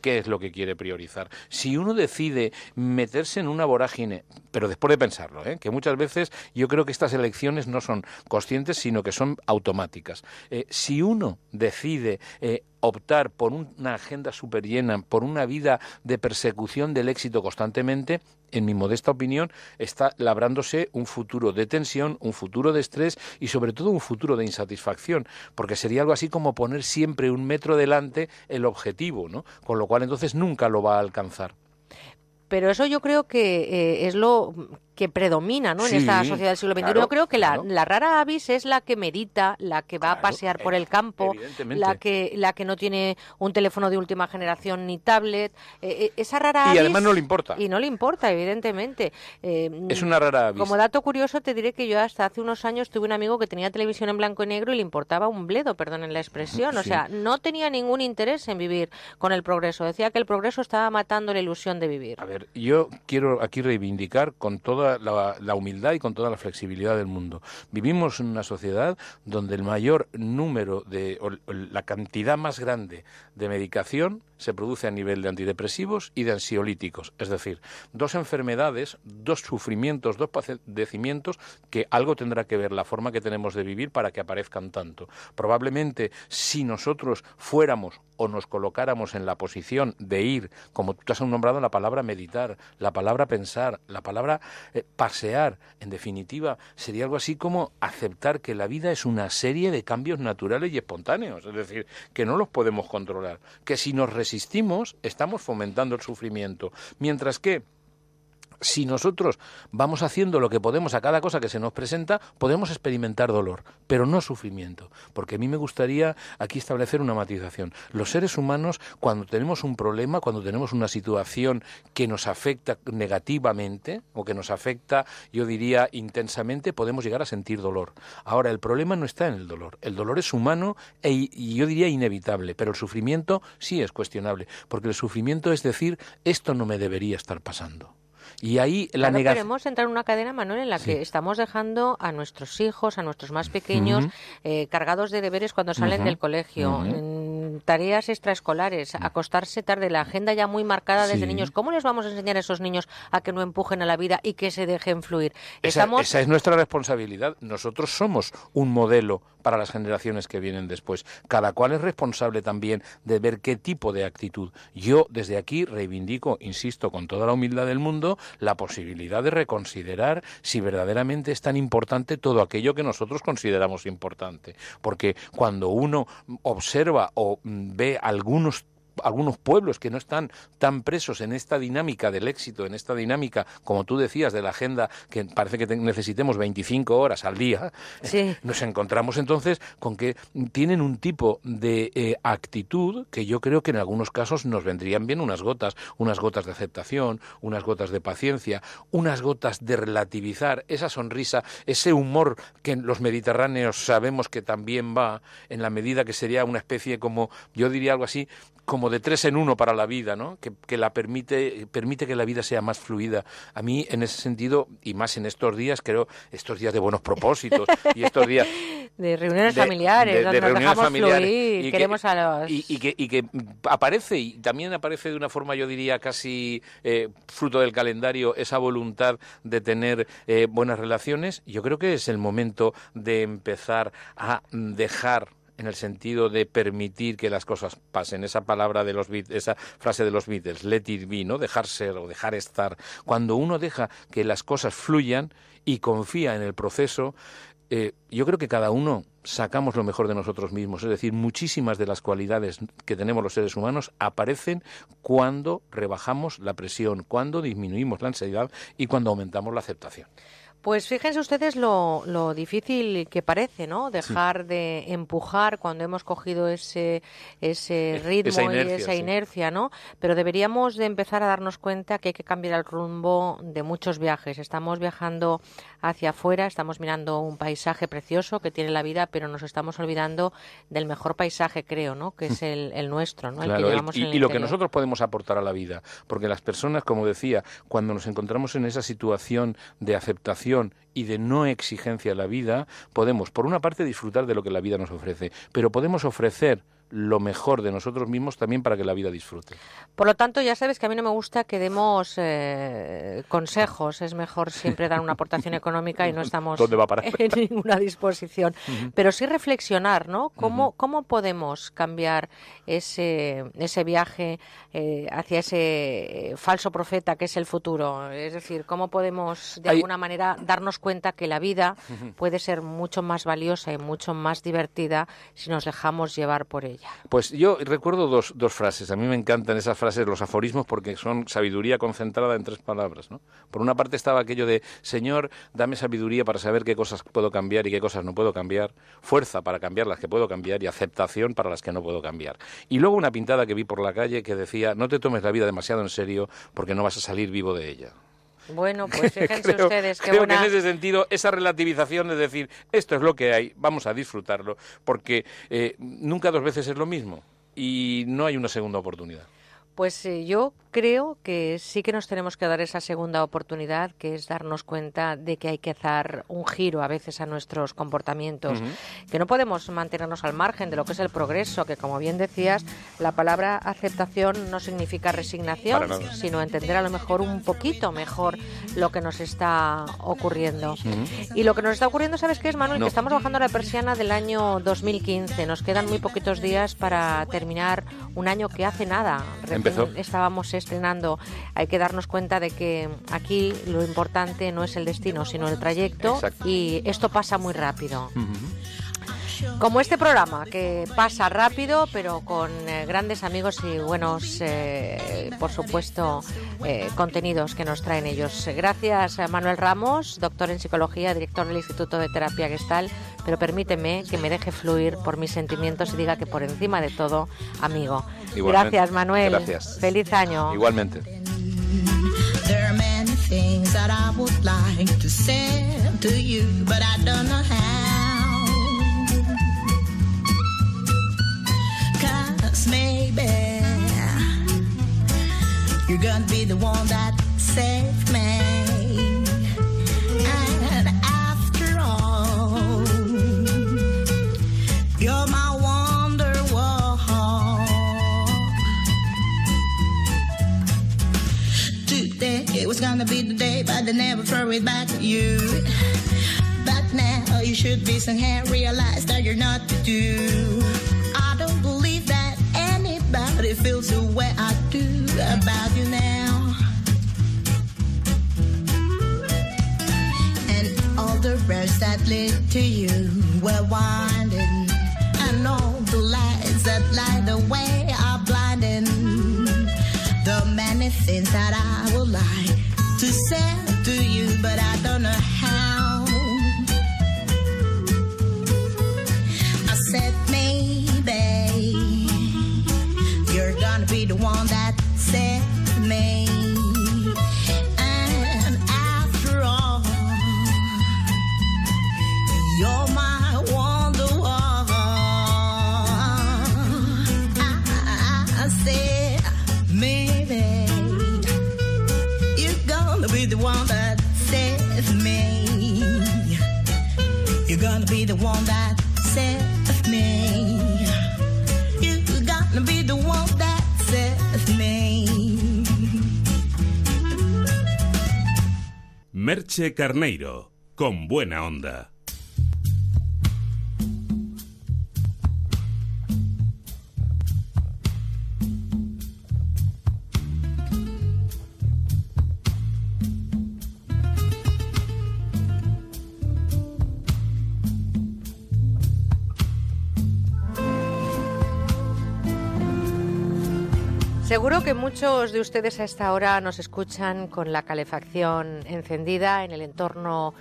qué es lo que quiere priorizar. Si uno decide meterse en una vorágine, pero después de pensarlo, ¿eh? que muchas veces yo creo que estas elecciones no son conscientes, sino que son automáticas. Eh, si uno decide eh, optar por una agenda súper llena, por una vida de persecución del éxito constantemente, en mi modesta opinión, está labrándose un futuro de tensión, un futuro de estrés y sobre todo un futuro de insatisfacción, porque sería algo así como poner siempre un metro delante el objetivo, ¿no? Con lo cual entonces nunca lo va a alcanzar. Pero eso yo creo que eh, es lo que predomina ¿no? en esta sociedad del siglo XXI. claro, Yo creo que claro. la, rara avis es la que medita, la que va a pasear por eh, el campo, la que, la que no tiene un teléfono de última generación ni tablet. Eh, eh, esa rara Y avis- además no le importa. Y no le importa, evidentemente. Eh, Es una rara avis. Como dato curioso, te diré que yo hasta hace unos años tuve un amigo que tenía televisión en blanco y negro y le importaba un bledo, perdonen la expresión. *laughs* O sea, no tenía ningún interés en vivir con el progreso. Decía que el progreso estaba matando la ilusión de vivir. A ver, yo quiero aquí reivindicar con toda la, la humildad y con toda la flexibilidad del mundo. Vivimos en una sociedad donde el mayor número de, o la cantidad más grande de medicación se produce a nivel de antidepresivos y de ansiolíticos. Es decir, dos enfermedades, dos sufrimientos, dos padecimientos que algo tendrá que ver la forma que tenemos de vivir para que aparezcan tanto. Probablemente si nosotros fuéramos o nos colocáramos en la posición de ir, como tú has nombrado la palabra meditar, la palabra pensar, la palabra eh, pasear, en definitiva, sería algo así como aceptar que la vida es una serie de cambios naturales y espontáneos, es decir, que no los podemos controlar, que si nos estamos fomentando el sufrimiento, mientras que si nosotros vamos haciendo lo que podemos a cada cosa que se nos presenta, podemos experimentar dolor, pero no sufrimiento. Porque a mí me gustaría aquí establecer una matización. Los seres humanos, cuando tenemos un problema, cuando tenemos una situación que nos afecta negativamente o que nos afecta, yo diría, intensamente, podemos llegar a sentir dolor. Ahora, el problema no está en el dolor. El dolor es humano e, y yo diría inevitable, pero el sufrimiento sí es cuestionable, porque el sufrimiento es decir, esto no me debería estar pasando. Y ahí la Claro, negación. queremos entrar en una cadena, Manuel, en la Sí. que estamos dejando a nuestros hijos, a nuestros más pequeños, eh, cargados de deberes cuando salen del colegio, tareas extraescolares, acostarse tarde, la agenda ya muy marcada desde Sí. niños. ¿Cómo les vamos a enseñar a esos niños a que no empujen a la vida y que se dejen fluir? Esa, Estamos esa es nuestra responsabilidad. Nosotros somos un modelo para las generaciones que vienen después. Cada cual es responsable también de ver qué tipo de actitud. Yo desde aquí reivindico, insisto, con toda la humildad del mundo, la posibilidad de reconsiderar si verdaderamente es tan importante todo aquello que nosotros consideramos importante. Porque cuando uno observa o mm, ve algunos algunos pueblos que no están tan presos en esta dinámica del éxito, en esta dinámica, como tú decías, de la agenda, que parece que te- necesitemos 25 horas al día, *laughs* Sí. nos encontramos entonces con que tienen un tipo de eh, actitud que yo creo que en algunos casos nos vendrían bien unas gotas, unas gotas de aceptación, unas gotas de paciencia, unas gotas de relativizar esa sonrisa, ese humor que los mediterráneos sabemos que también va en la medida que sería una especie como, yo diría algo así, como de tres en uno para la vida, ¿no? Que, que la permite, permite que la vida sea más fluida. A mí, en ese sentido, y más en estos días, creo, estos días de buenos propósitos y estos días *laughs* de reuniones de- familiares, de- de donde nos reuniones dejamos familiares fluir, y que- queremos a los... y, y que, y que aparece, y también aparece de una forma, yo diría, casi eh, fruto del calendario, esa voluntad de tener eh, buenas relaciones, yo creo que es el momento de empezar a dejar en el sentido de permitir que las cosas pasen. Esa palabra de los esa frase de los Beatles, let it be, ¿no? Dejar ser o dejar estar. Cuando uno deja que las cosas fluyan y confía en el proceso, eh, yo creo que cada uno sacamos lo mejor de nosotros mismos. Es decir, muchísimas de las cualidades que tenemos los seres humanos aparecen cuando rebajamos la presión, cuando disminuimos la ansiedad y cuando aumentamos la aceptación. Pues fíjense ustedes lo, lo difícil que parece, ¿no? Dejar de empujar cuando hemos cogido ese, ese ritmo Esa y esa sí. inercia, ¿no? Pero deberíamos de empezar a darnos cuenta que hay que cambiar el rumbo de muchos viajes. Estamos viajando hacia afuera, estamos mirando un paisaje precioso que tiene la vida, pero nos estamos olvidando del mejor paisaje, creo, ¿no? Que es el, el nuestro, ¿no? El Claro, que el- llevamos y, en el y lo que nosotros podemos aportar a la vida, porque las personas, como decía, cuando nos encontramos en esa situación de aceptación y de no exigencia a la vida, podemos, por una parte, disfrutar de lo que la vida nos ofrece, pero podemos ofrecer lo mejor de nosotros mismos también para que la vida disfrute. Por lo tanto, ya sabes que a mí no me gusta que demos eh, consejos. Es mejor siempre dar una aportación económica y no estamos *laughs* en ninguna disposición. Pero sí reflexionar, ¿no? ¿Cómo, cómo podemos cambiar ese, ese viaje eh, hacia ese eh, falso profeta que es el futuro? Es decir, ¿cómo podemos de Hay- alguna manera darnos cuenta que la vida puede ser mucho más valiosa y mucho más divertida si nos dejamos llevar por ella? Pues yo recuerdo dos, dos frases. A mí me encantan esas frases, los aforismos, porque son sabiduría concentrada en tres palabras. ¿no? Por una parte estaba aquello de, Señor, dame sabiduría para saber qué cosas puedo cambiar y qué cosas no puedo cambiar, fuerza para cambiar las que puedo cambiar y aceptación para las que no puedo cambiar. Y luego una pintada que vi por la calle que decía, no te tomes la vida demasiado en serio porque no vas a salir vivo de ella. Bueno, pues *laughs* fíjense ustedes que creo que en ese sentido esa relativización de decir esto es lo que hay, vamos a disfrutarlo, porque eh, nunca dos veces es lo mismo y no hay una segunda oportunidad. Pues eh, yo creo que sí que nos tenemos que dar esa segunda oportunidad, que es darnos cuenta de que hay que dar un giro a veces a nuestros comportamientos, que no podemos mantenernos al margen de lo que es el progreso, que como bien decías, la palabra aceptación no significa resignación, sino entender a lo mejor un poquito mejor lo que nos está ocurriendo. Y lo que nos está ocurriendo, ¿sabes qué es, Manuel? Que estamos bajando la persiana del año 2015, nos quedan muy poquitos días para terminar un año que hace nada. Empezó. Estábamos estrenando, hay que darnos cuenta de que aquí lo importante no es el destino, sino el trayecto y esto pasa muy rápido. Como este programa, que pasa rápido, pero con eh, grandes amigos y buenos, eh, por supuesto, eh, contenidos que nos traen ellos. Gracias a Manuel Ramos, doctor en psicología, director del Instituto de Terapia Gestal, pero permíteme que me deje fluir por mis sentimientos y diga que por encima de todo, amigo. Gracias, Manuel. Gracias. Feliz año. Igualmente. Maybe you're gonna be the one that saved me. And after all, you're my wonder. Today it was gonna be the day, but they never throw it back to you. But now you should be somehow realize that you're not to do. It feels the way I do about you now. And all the roads that lead to you were winding, and all the lights that light the way are blinding. The many things that I would like to say to you, but I don't know the one that set me. And after all, you're my wonderwall. I, I said, maybe you're gonna be the one that saves me. You're gonna be the one that Merche Carneiro, con buena onda. Seguro que muchos de ustedes a esta hora nos escuchan con la calefacción encendida en el entorno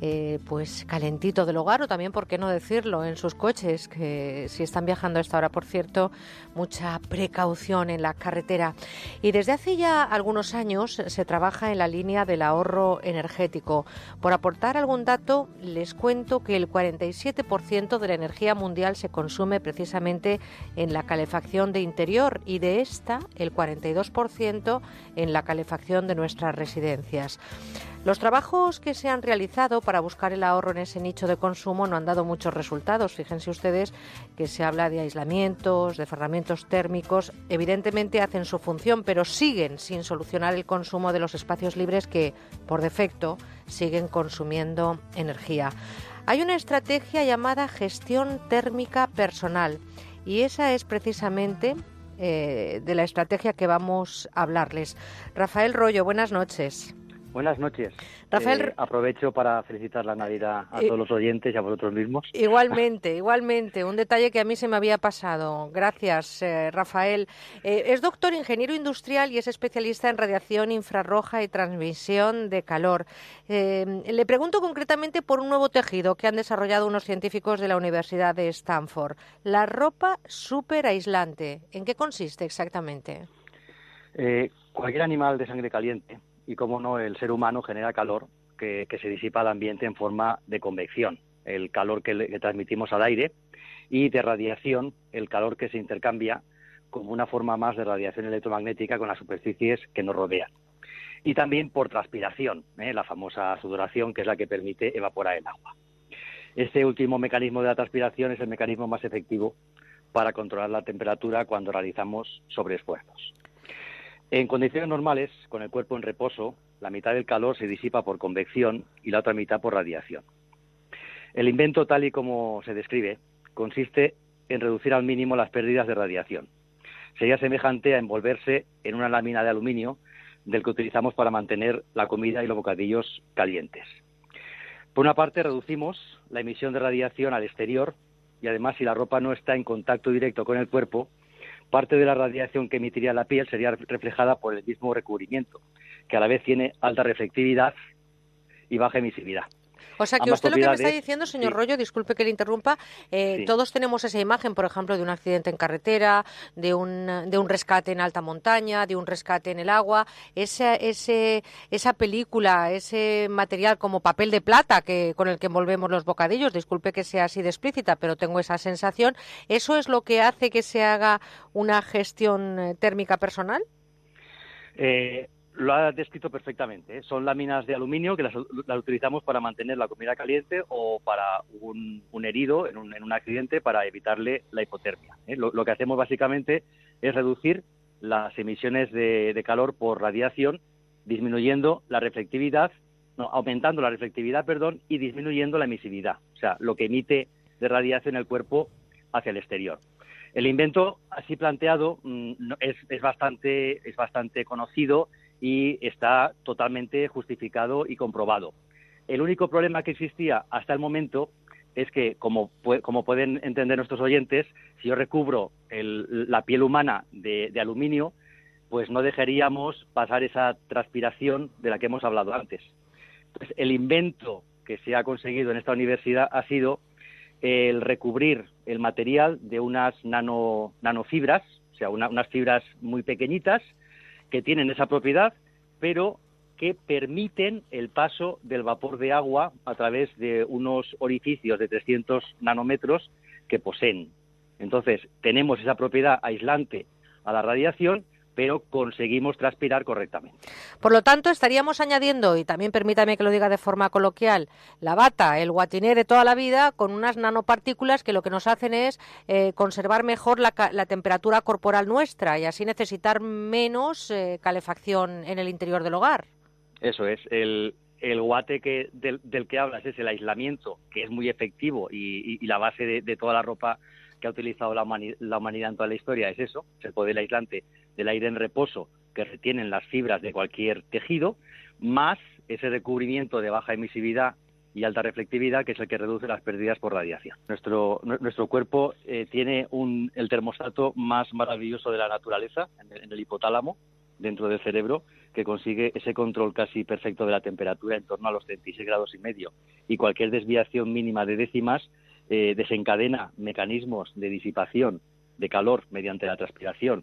eh, pues calentito del hogar o también, por qué no decirlo, en sus coches, que si están viajando a esta hora, por cierto, mucha precaución en la carretera. Y desde hace ya algunos años se trabaja en la línea del ahorro energético. Por aportar algún dato, les cuento que el 47% de la energía mundial se consume precisamente en la calefacción de interior y de esta el 42% en la calefacción de nuestras residencias. Los trabajos que se han realizado para buscar el ahorro en ese nicho de consumo no han dado muchos resultados. Fíjense ustedes que se habla de aislamientos, de ferramentos térmicos. Evidentemente hacen su función, pero siguen sin solucionar el consumo de los espacios libres que, por defecto, siguen consumiendo energía. Hay una estrategia llamada gestión térmica personal y esa es precisamente eh, de la estrategia que vamos a hablarles. Rafael Rollo, buenas noches. Buenas noches. Rafael- Eh, aprovecho para felicitar la Navidad a Eh, todos los oyentes y a vosotros mismos. Igualmente, igualmente. Un detalle que a mí se me había pasado. Gracias, eh, Rafael. Eh, es doctor ingeniero industrial y es especialista en radiación infrarroja y transmisión de calor. Eh, le pregunto concretamente por un nuevo tejido que han desarrollado unos científicos de la Universidad de Stanford. La ropa super aislante. ¿En qué consiste exactamente? Eh, cualquier animal de sangre caliente, y como no, el ser humano genera calor que, se disipa al ambiente en forma de convección, el calor que, le- transmitimos al aire, y de radiación, el calor que se intercambia como una forma más de radiación electromagnética con las superficies que nos rodean. Y también por transpiración, ¿eh? la famosa sudoración, que es la que permite evaporar el agua. Este último mecanismo de la transpiración es el mecanismo más efectivo para controlar la temperatura cuando realizamos sobreesfuerzos. En condiciones normales, con el cuerpo en reposo, la mitad del calor se disipa por convección y la otra mitad por radiación. El invento, tal y como se describe, consiste en reducir al mínimo las pérdidas de radiación. Sería semejante a envolverse en una lámina de aluminio del que utilizamos para mantener la comida y los bocadillos calientes. Por una parte, reducimos la emisión de radiación al exterior y además, si la ropa no está en contacto directo con el cuerpo, parte de la radiación que emitiría la piel sería reflejada por el mismo recubrimiento, que a la vez tiene alta reflectividad y baja emisividad. O sea, que usted lo que me está diciendo, señor sí. Rollo, disculpe que le interrumpa, eh, Sí. todos tenemos esa imagen, por ejemplo, de un accidente en carretera, de un, de un rescate en alta montaña, de un rescate en el agua, esa, ese, esa película, ese material como papel de plata que, con el que envolvemos los bocadillos, disculpe que sea así de explícita, pero tengo esa sensación, ¿eso es lo que hace que se haga una gestión eh, térmica personal? Eh, lo ha descrito perfectamente. ¿eh? Son láminas de aluminio que las, las utilizamos para mantener la comida caliente o para un, herido en un, en un accidente para evitarle la hipotermia. ¿eh? Lo, que hacemos básicamente es reducir las emisiones de, de calor por radiación, disminuyendo la reflectividad, no, aumentando la reflectividad, perdón, y disminuyendo la emisividad, o sea, lo que emite de radiación el cuerpo hacia el exterior. El invento así planteado mm, es, es bastante es bastante conocido y está totalmente justificado y comprobado. El único problema que existía hasta el momento es que, como, como pueden entender nuestros oyentes, si yo recubro el- la piel humana de, aluminio, pues no dejaríamos pasar esa transpiración de la que hemos hablado antes. Entonces, el invento que se ha conseguido en esta universidad ha sido el recubrir el material de unas nano, nanofibras, o sea, una- unas fibras muy pequeñitas que tienen esa propiedad, pero que permiten el paso del vapor de agua a través de unos orificios de 300 nanómetros que poseen. Entonces, tenemos esa propiedad aislante a la radiación, pero conseguimos transpirar correctamente. Por lo tanto, estaríamos añadiendo, y también permítame que lo diga de forma coloquial, la bata, el guatiné de toda la vida, con unas nanopartículas que lo que nos hacen es eh, conservar mejor la, la temperatura corporal nuestra y así necesitar menos eh, calefacción en el interior del hogar. Eso es, el, el guate que, del, del que hablas es el aislamiento, que es muy efectivo y, y- y la base de, de toda la ropa que ha utilizado la, humani- la humanidad en toda la historia es eso, es el poder aislante del aire en reposo que retienen las fibras de cualquier tejido, más ese recubrimiento de baja emisividad y alta reflectividad, que es el que reduce las pérdidas por radiación. Nuestro, nu- nuestro cuerpo eh, tiene un, el termostato más maravilloso de la naturaleza, en el, en el hipotálamo, dentro del cerebro, que consigue ese control casi perfecto de la temperatura en torno a los 36 grados y medio. Y cualquier desviación mínima de décimas eh, desencadena mecanismos de disipación de calor mediante la transpiración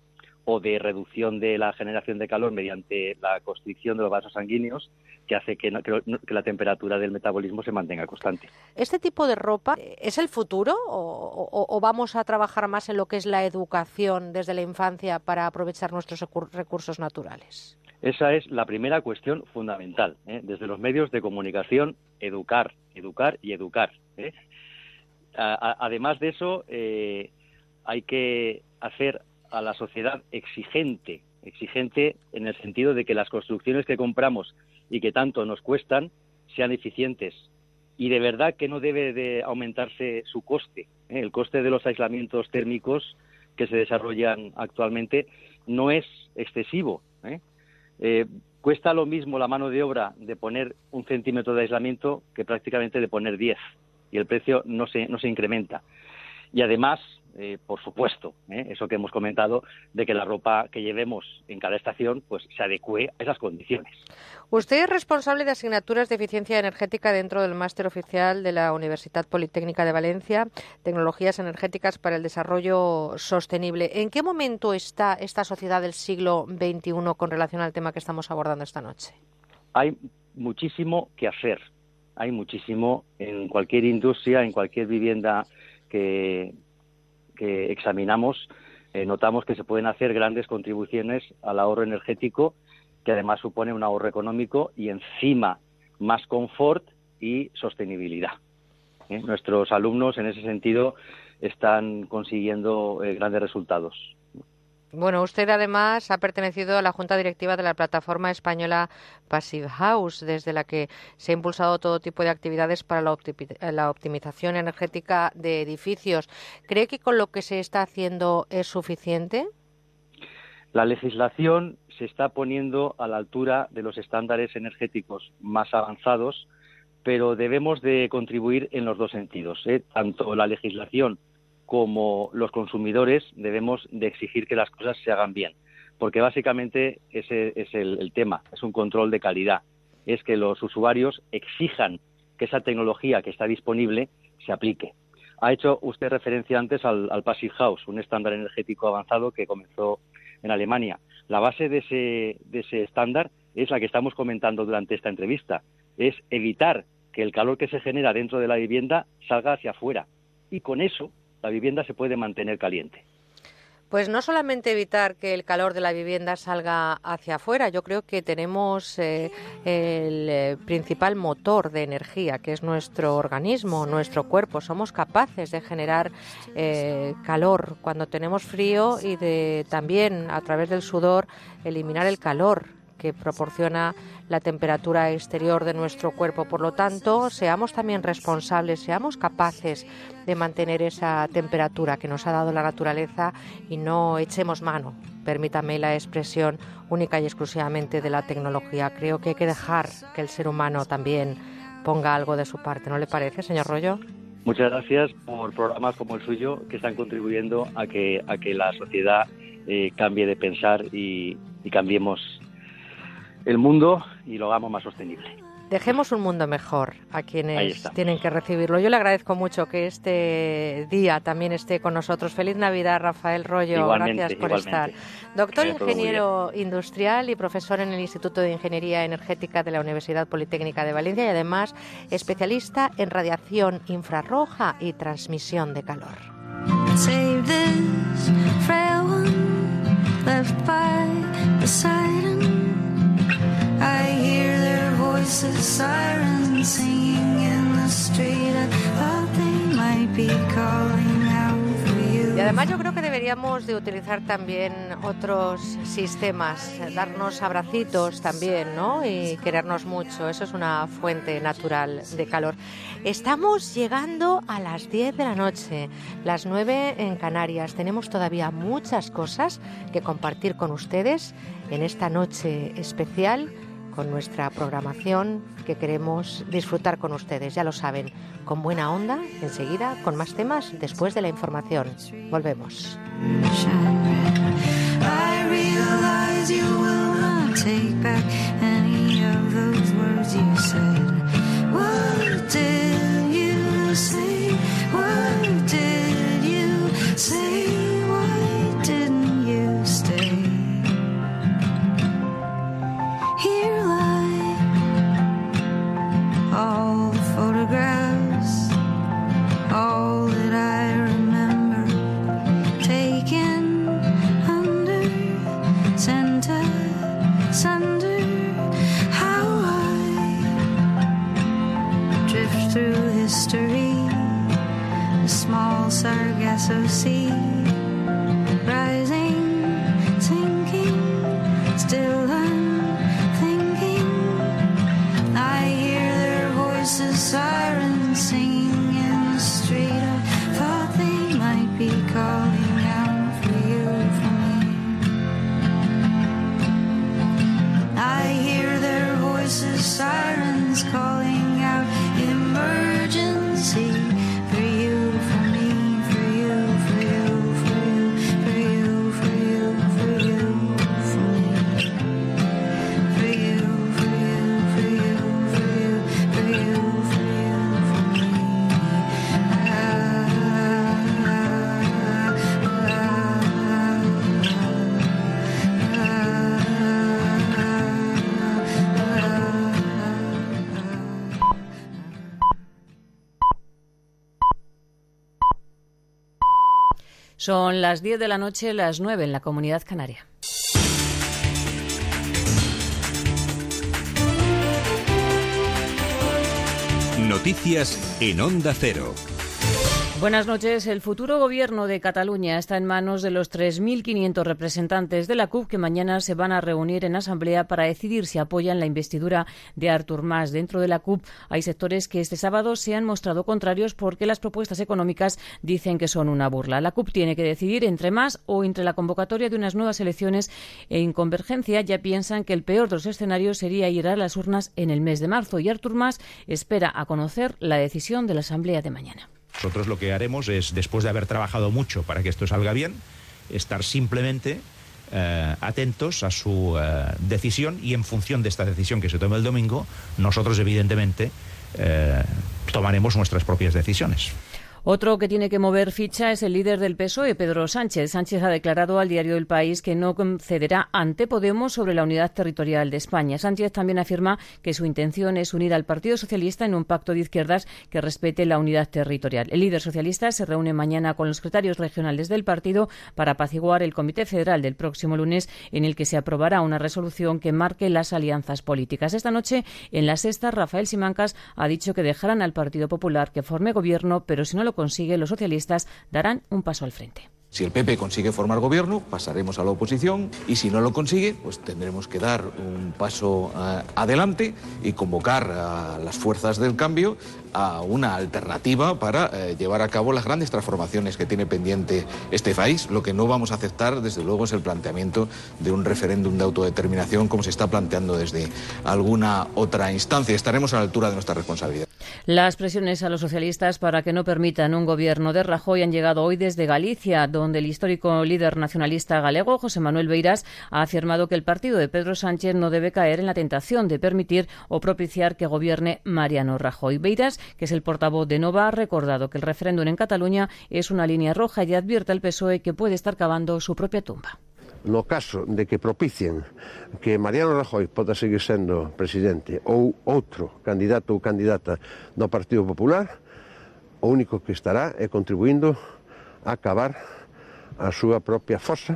o de reducción de la generación de calor mediante la constricción de los vasos sanguíneos, que hace que, no- que no- que la temperatura del metabolismo se mantenga constante. ¿Este tipo de ropa es el futuro o, o- o vamos a trabajar más en lo que es la educación desde la infancia para aprovechar nuestros recur- recursos naturales? Esa es la primera cuestión fundamental. ¿eh? Desde los medios de comunicación, educar, educar y educar. ¿eh? A- a- además de eso, eh, hay que hacer a la sociedad exigente, exigente en el sentido de que las construcciones que compramos y que tanto nos cuestan sean eficientes. Y de verdad que no debe de aumentarse su coste. ¿eh? El coste de los aislamientos térmicos que se desarrollan actualmente no es excesivo. ¿eh? Eh, cuesta lo mismo la mano de obra de poner un centímetro de aislamiento que prácticamente de poner 10 y el precio no se, no se incrementa. Y además, eh, por supuesto, ¿eh? eso que hemos comentado, de que la ropa que llevemos en cada estación pues se adecue a esas condiciones. Usted es responsable de asignaturas de eficiencia energética dentro del máster oficial de la Universidad Politécnica de Valencia, Tecnologías Energéticas para el Desarrollo Sostenible. ¿En qué momento está esta sociedad del siglo XXI con relación al tema que estamos abordando esta noche? Hay muchísimo que hacer. Hay muchísimo en cualquier industria, en cualquier vivienda que, que examinamos, eh, notamos que se pueden hacer grandes contribuciones al ahorro energético, que además supone un ahorro económico y encima más confort y sostenibilidad. ¿eh? Nuestros alumnos en ese sentido están consiguiendo eh, grandes resultados. Bueno, usted además ha pertenecido a la Junta Directiva de la plataforma española Passive House, desde la que se ha impulsado todo tipo de actividades para la, optimización energética de edificios. ¿Cree que con lo que se está haciendo es suficiente? La legislación se está poniendo a la altura de los estándares energéticos más avanzados, pero debemos de contribuir en los dos sentidos. ¿eh? Tanto la legislación como los consumidores debemos de exigir que las cosas se hagan bien, porque básicamente ese es el, tema, es un control de calidad, es que los usuarios exijan que esa tecnología que está disponible se aplique. Ha hecho usted referencia antes al, Passive House, un estándar energético avanzado que comenzó en Alemania. La base de ese, de ese estándar es la que estamos comentando durante esta entrevista, es evitar que el calor que se genera dentro de la vivienda salga hacia afuera. Y con eso la vivienda se puede mantener caliente. Pues no solamente evitar que el calor de la vivienda salga hacia afuera, yo creo que tenemos eh, el eh, principal motor de energía, que es nuestro organismo, nuestro cuerpo. Somos capaces de generar eh, calor cuando tenemos frío y de también a través del sudor eliminar el calor que proporciona la temperatura exterior de nuestro cuerpo. Por lo tanto, seamos también responsables, seamos capaces de mantener esa temperatura que nos ha dado la naturaleza y no echemos mano, permítame la expresión única y exclusivamente de la tecnología. Creo que hay que dejar que el ser humano también ponga algo de su parte, ¿no le parece, señor Rollo? Muchas gracias por programas como el suyo que están contribuyendo a que, a que la sociedad eh, cambie de pensar y, y cambiemos el mundo y lo hagamos más sostenible. Dejemos un mundo mejor a quienes tienen que recibirlo. Yo le agradezco mucho que este día también esté con nosotros. Feliz Navidad, Rafael Rollo. Gracias por estar. Doctor ingeniero industrial y profesor en el Instituto de Ingeniería Energética de la Universidad Politécnica de Valencia y además especialista en radiación infrarroja y transmisión de calor. Y además yo creo que deberíamos de utilizar también otros sistemas, darnos abracitos también, ¿no? Y querernos mucho, eso es una fuente natural de calor. Estamos llegando a las 10 de la noche, las 9 en Canarias. Tenemos todavía muchas cosas que compartir con ustedes en esta noche especial con nuestra programación que queremos disfrutar con ustedes, ya lo saben, con buena onda, enseguida, con más temas después de la información. Volvemos. all the photographs, all that I remember taken under center, sunder, how I drift through history, a small Sargasso Sea. Son las 10 de la noche, las 9 en la Comunidad Canaria. Noticias en Onda Cero. Buenas noches. El futuro gobierno de Cataluña está en manos de los 3.500 representantes de la CUP que mañana se van a reunir en asamblea para decidir si apoyan la investidura de Artur Mas. Dentro de la CUP hay sectores que este sábado se han mostrado contrarios porque las propuestas económicas dicen que son una burla. La CUP tiene que decidir entre más o entre la convocatoria de unas nuevas elecciones en convergencia. Ya piensan que el peor de los escenarios sería ir a las urnas en el mes de marzo y Artur Mas espera a conocer la decisión de la asamblea de mañana. Nosotros lo que haremos es, después de haber trabajado mucho para que esto salga bien, estar simplemente eh, atentos a su eh, decisión y en función de esta decisión que se tome el domingo, nosotros evidentemente eh, tomaremos nuestras propias decisiones. Otro que tiene que mover ficha es el líder del PSOE, Pedro Sánchez. Sánchez ha declarado al diario El País que no concederá ante Podemos sobre la unidad territorial de España. Sánchez también afirma que su intención es unir al Partido Socialista en un pacto de izquierdas que respete la unidad territorial. El líder socialista se reúne mañana con los secretarios regionales del partido para apaciguar el Comité Federal del próximo lunes, en el que se aprobará una resolución que marque las alianzas políticas. Esta noche, en la sexta, Rafael Simancas ha dicho que dejarán al Partido Popular que forme gobierno, pero si no lo consigue, los socialistas darán un paso al frente. Si el PP consigue formar gobierno, pasaremos a la oposición y si no lo consigue, pues tendremos que dar un paso uh, adelante y convocar a las fuerzas del cambio a una alternativa para eh, llevar a cabo las grandes transformaciones que tiene pendiente este país. Lo que no vamos a aceptar, desde luego, es el planteamiento de un referéndum de autodeterminación como se está planteando desde alguna otra instancia. Estaremos a la altura de nuestra responsabilidad. Las presiones a los socialistas para que no permitan un gobierno de Rajoy han llegado hoy desde Galicia, donde el histórico líder nacionalista galego, José Manuel Beiras, ha afirmado que el partido de Pedro Sánchez no debe caer en la tentación de permitir o propiciar que gobierne Mariano Rajoy. Beiras Que es el portavoz de Nova, ha recordado que el referéndum en Cataluña es una línea roja y advierte al PSOE que puede estar cavando su propia tumba. no caso de que propicien que Mariano Rajoy poda seguir sendo presidente ou outro candidato ou candidata do Partido Popular, o único que estará é contribuindo a acabar a súa propia fosa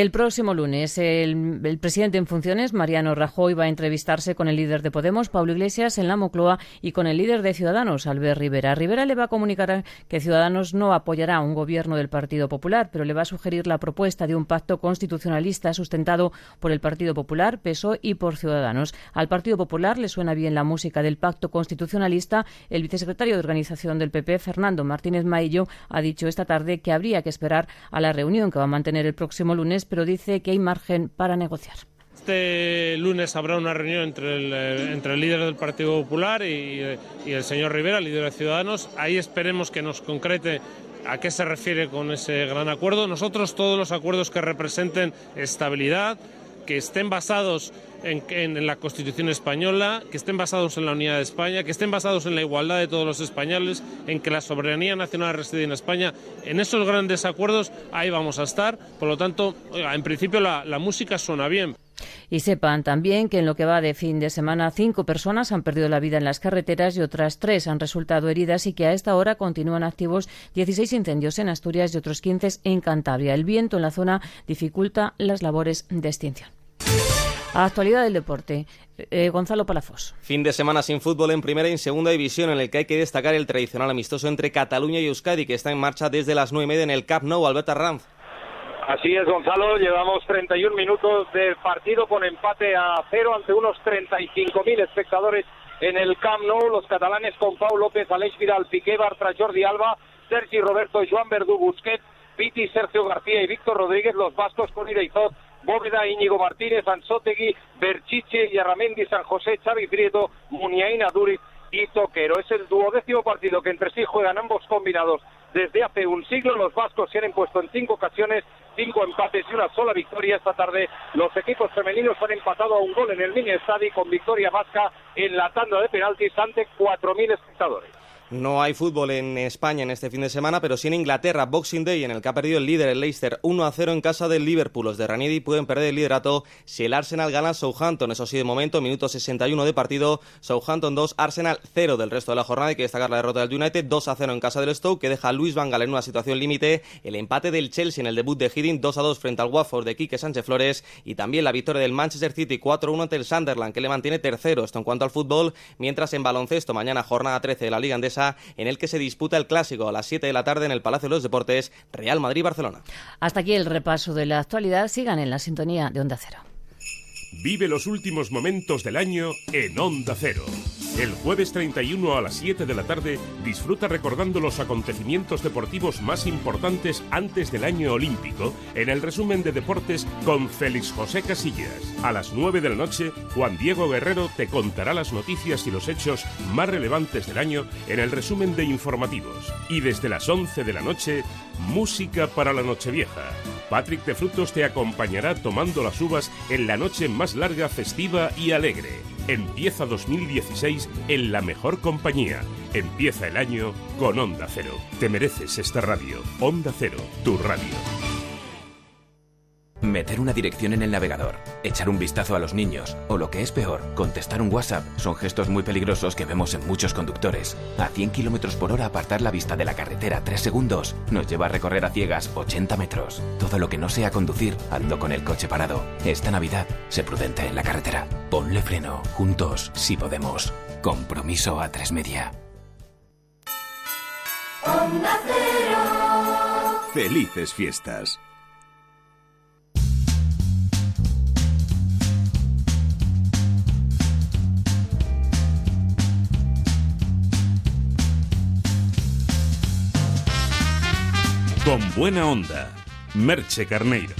el próximo lunes, el, presidente en funciones, Mariano Rajoy, va a entrevistarse con el líder de Podemos, Pablo Iglesias, en la Mocloa y con el líder de Ciudadanos, Albert Rivera. Rivera le va a comunicar que Ciudadanos no apoyará un gobierno del Partido Popular, pero le va a sugerir la propuesta de un pacto constitucionalista sustentado por el Partido Popular, PSOE y por Ciudadanos. Al Partido Popular le suena bien la música del pacto constitucionalista. El vicesecretario de Organización del PP, Fernando Martínez Maillo, ha dicho esta tarde que habría que esperar a la reunión que va a mantener el próximo lunes pero dice que hay margen para negociar. Este lunes habrá una reunión entre el, eh, entre el líder del Partido Popular y, el señor Rivera, líder de Ciudadanos. Ahí esperemos que nos concrete a qué se refiere con ese gran acuerdo. Nosotros todos los acuerdos que representen estabilidad, que estén basados en, en, la Constitución española, que estén basados en la unidad de España, que estén basados en la igualdad de todos los españoles, en que la soberanía nacional reside en España. En esos grandes acuerdos ahí vamos a estar. Por lo tanto, en principio la, la música suena bien. Y sepan también que en lo que va de fin de semana, cinco personas han perdido la vida en las carreteras y otras tres han resultado heridas y que a esta hora continúan activos 16 incendios en Asturias y otros 15 en Cantabria. El viento en la zona dificulta las labores de extinción. Actualidad del deporte. Eh, Gonzalo Palafos. Fin de semana sin fútbol en primera y en segunda división, en el que hay que destacar el tradicional amistoso entre Cataluña y Euskadi, que está en marcha desde las nueve y media en el Camp Nou. Alberto Ranz. Así es, Gonzalo. Llevamos 31 minutos del partido con empate a cero ante unos 35.000 espectadores en el Camp Nou. Los catalanes con Pau López, Aleix Vidal, Piqué, Bartra, Jordi Alba, Sergi Roberto, Joan Verdú, Busquets, Piti, Sergio García y Víctor Rodríguez. Los vascos con Ireizot, Bóveda, Íñigo Martínez, Anzotegui, Berchiche, Yarramendi, San José, Xavi Prieto, Muniaina, Duriz y Toquero. Es el duodécimo partido que entre sí juegan ambos combinados desde hace un siglo. Los vascos se han impuesto en cinco ocasiones, cinco empates y una sola victoria. Esta tarde los equipos femeninos han empatado a un gol en el mini estadio con victoria vasca en la tanda de penaltis ante 4.000 espectadores. No hay fútbol en España en este fin de semana, pero sí en Inglaterra, Boxing Day, en el que ha perdido el líder, el Leicester, 1 a 0 en casa del Liverpool. Los de Ranieri pueden perder el liderato si el Arsenal gana Southampton. Eso sí, de momento, minuto 61 de partido, Southampton 2, Arsenal 0 del resto de la jornada. Hay que destacar la derrota del United, 2 a 0 en casa del Stoke, que deja a Luis Van Gaal en una situación límite. El empate del Chelsea en el debut de Hiddink, 2 a 2 frente al Watford de Quique Sánchez Flores. Y también la victoria del Manchester City, 4 a 1 ante el Sunderland, que le mantiene tercero. Esto en cuanto al fútbol, mientras en baloncesto, mañana jornada 13 de la Liga Andesa, en el que se disputa el clásico a las 7 de la tarde en el Palacio de los Deportes, Real Madrid-Barcelona. Hasta aquí el repaso de la actualidad. Sigan en la sintonía de Onda Cero. Vive los últimos momentos del año en Onda Cero. El jueves 31 a las 7 de la tarde disfruta recordando los acontecimientos deportivos más importantes antes del año olímpico en el resumen de deportes con Félix José Casillas. A las 9 de la noche, Juan Diego Guerrero te contará las noticias y los hechos más relevantes del año en el resumen de informativos. Y desde las 11 de la noche, música para la Nochevieja. Patrick de Frutos te acompañará tomando las uvas en la noche más larga, festiva y alegre. Empieza 2016 en la mejor compañía. Empieza el año con Onda Cero. Te mereces esta radio. Onda Cero, tu radio. Meter una dirección en el navegador, echar un vistazo a los niños o lo que es peor, contestar un WhatsApp son gestos muy peligrosos que vemos en muchos conductores. A 100 km por hora apartar la vista de la carretera 3 segundos nos lleva a recorrer a ciegas 80 metros. Todo lo que no sea conducir, ando con el coche parado. Esta Navidad, sé prudente en la carretera. Ponle freno, juntos, si podemos. Compromiso a tres media. Felices fiestas. Con buena onda, Merche Carneiro.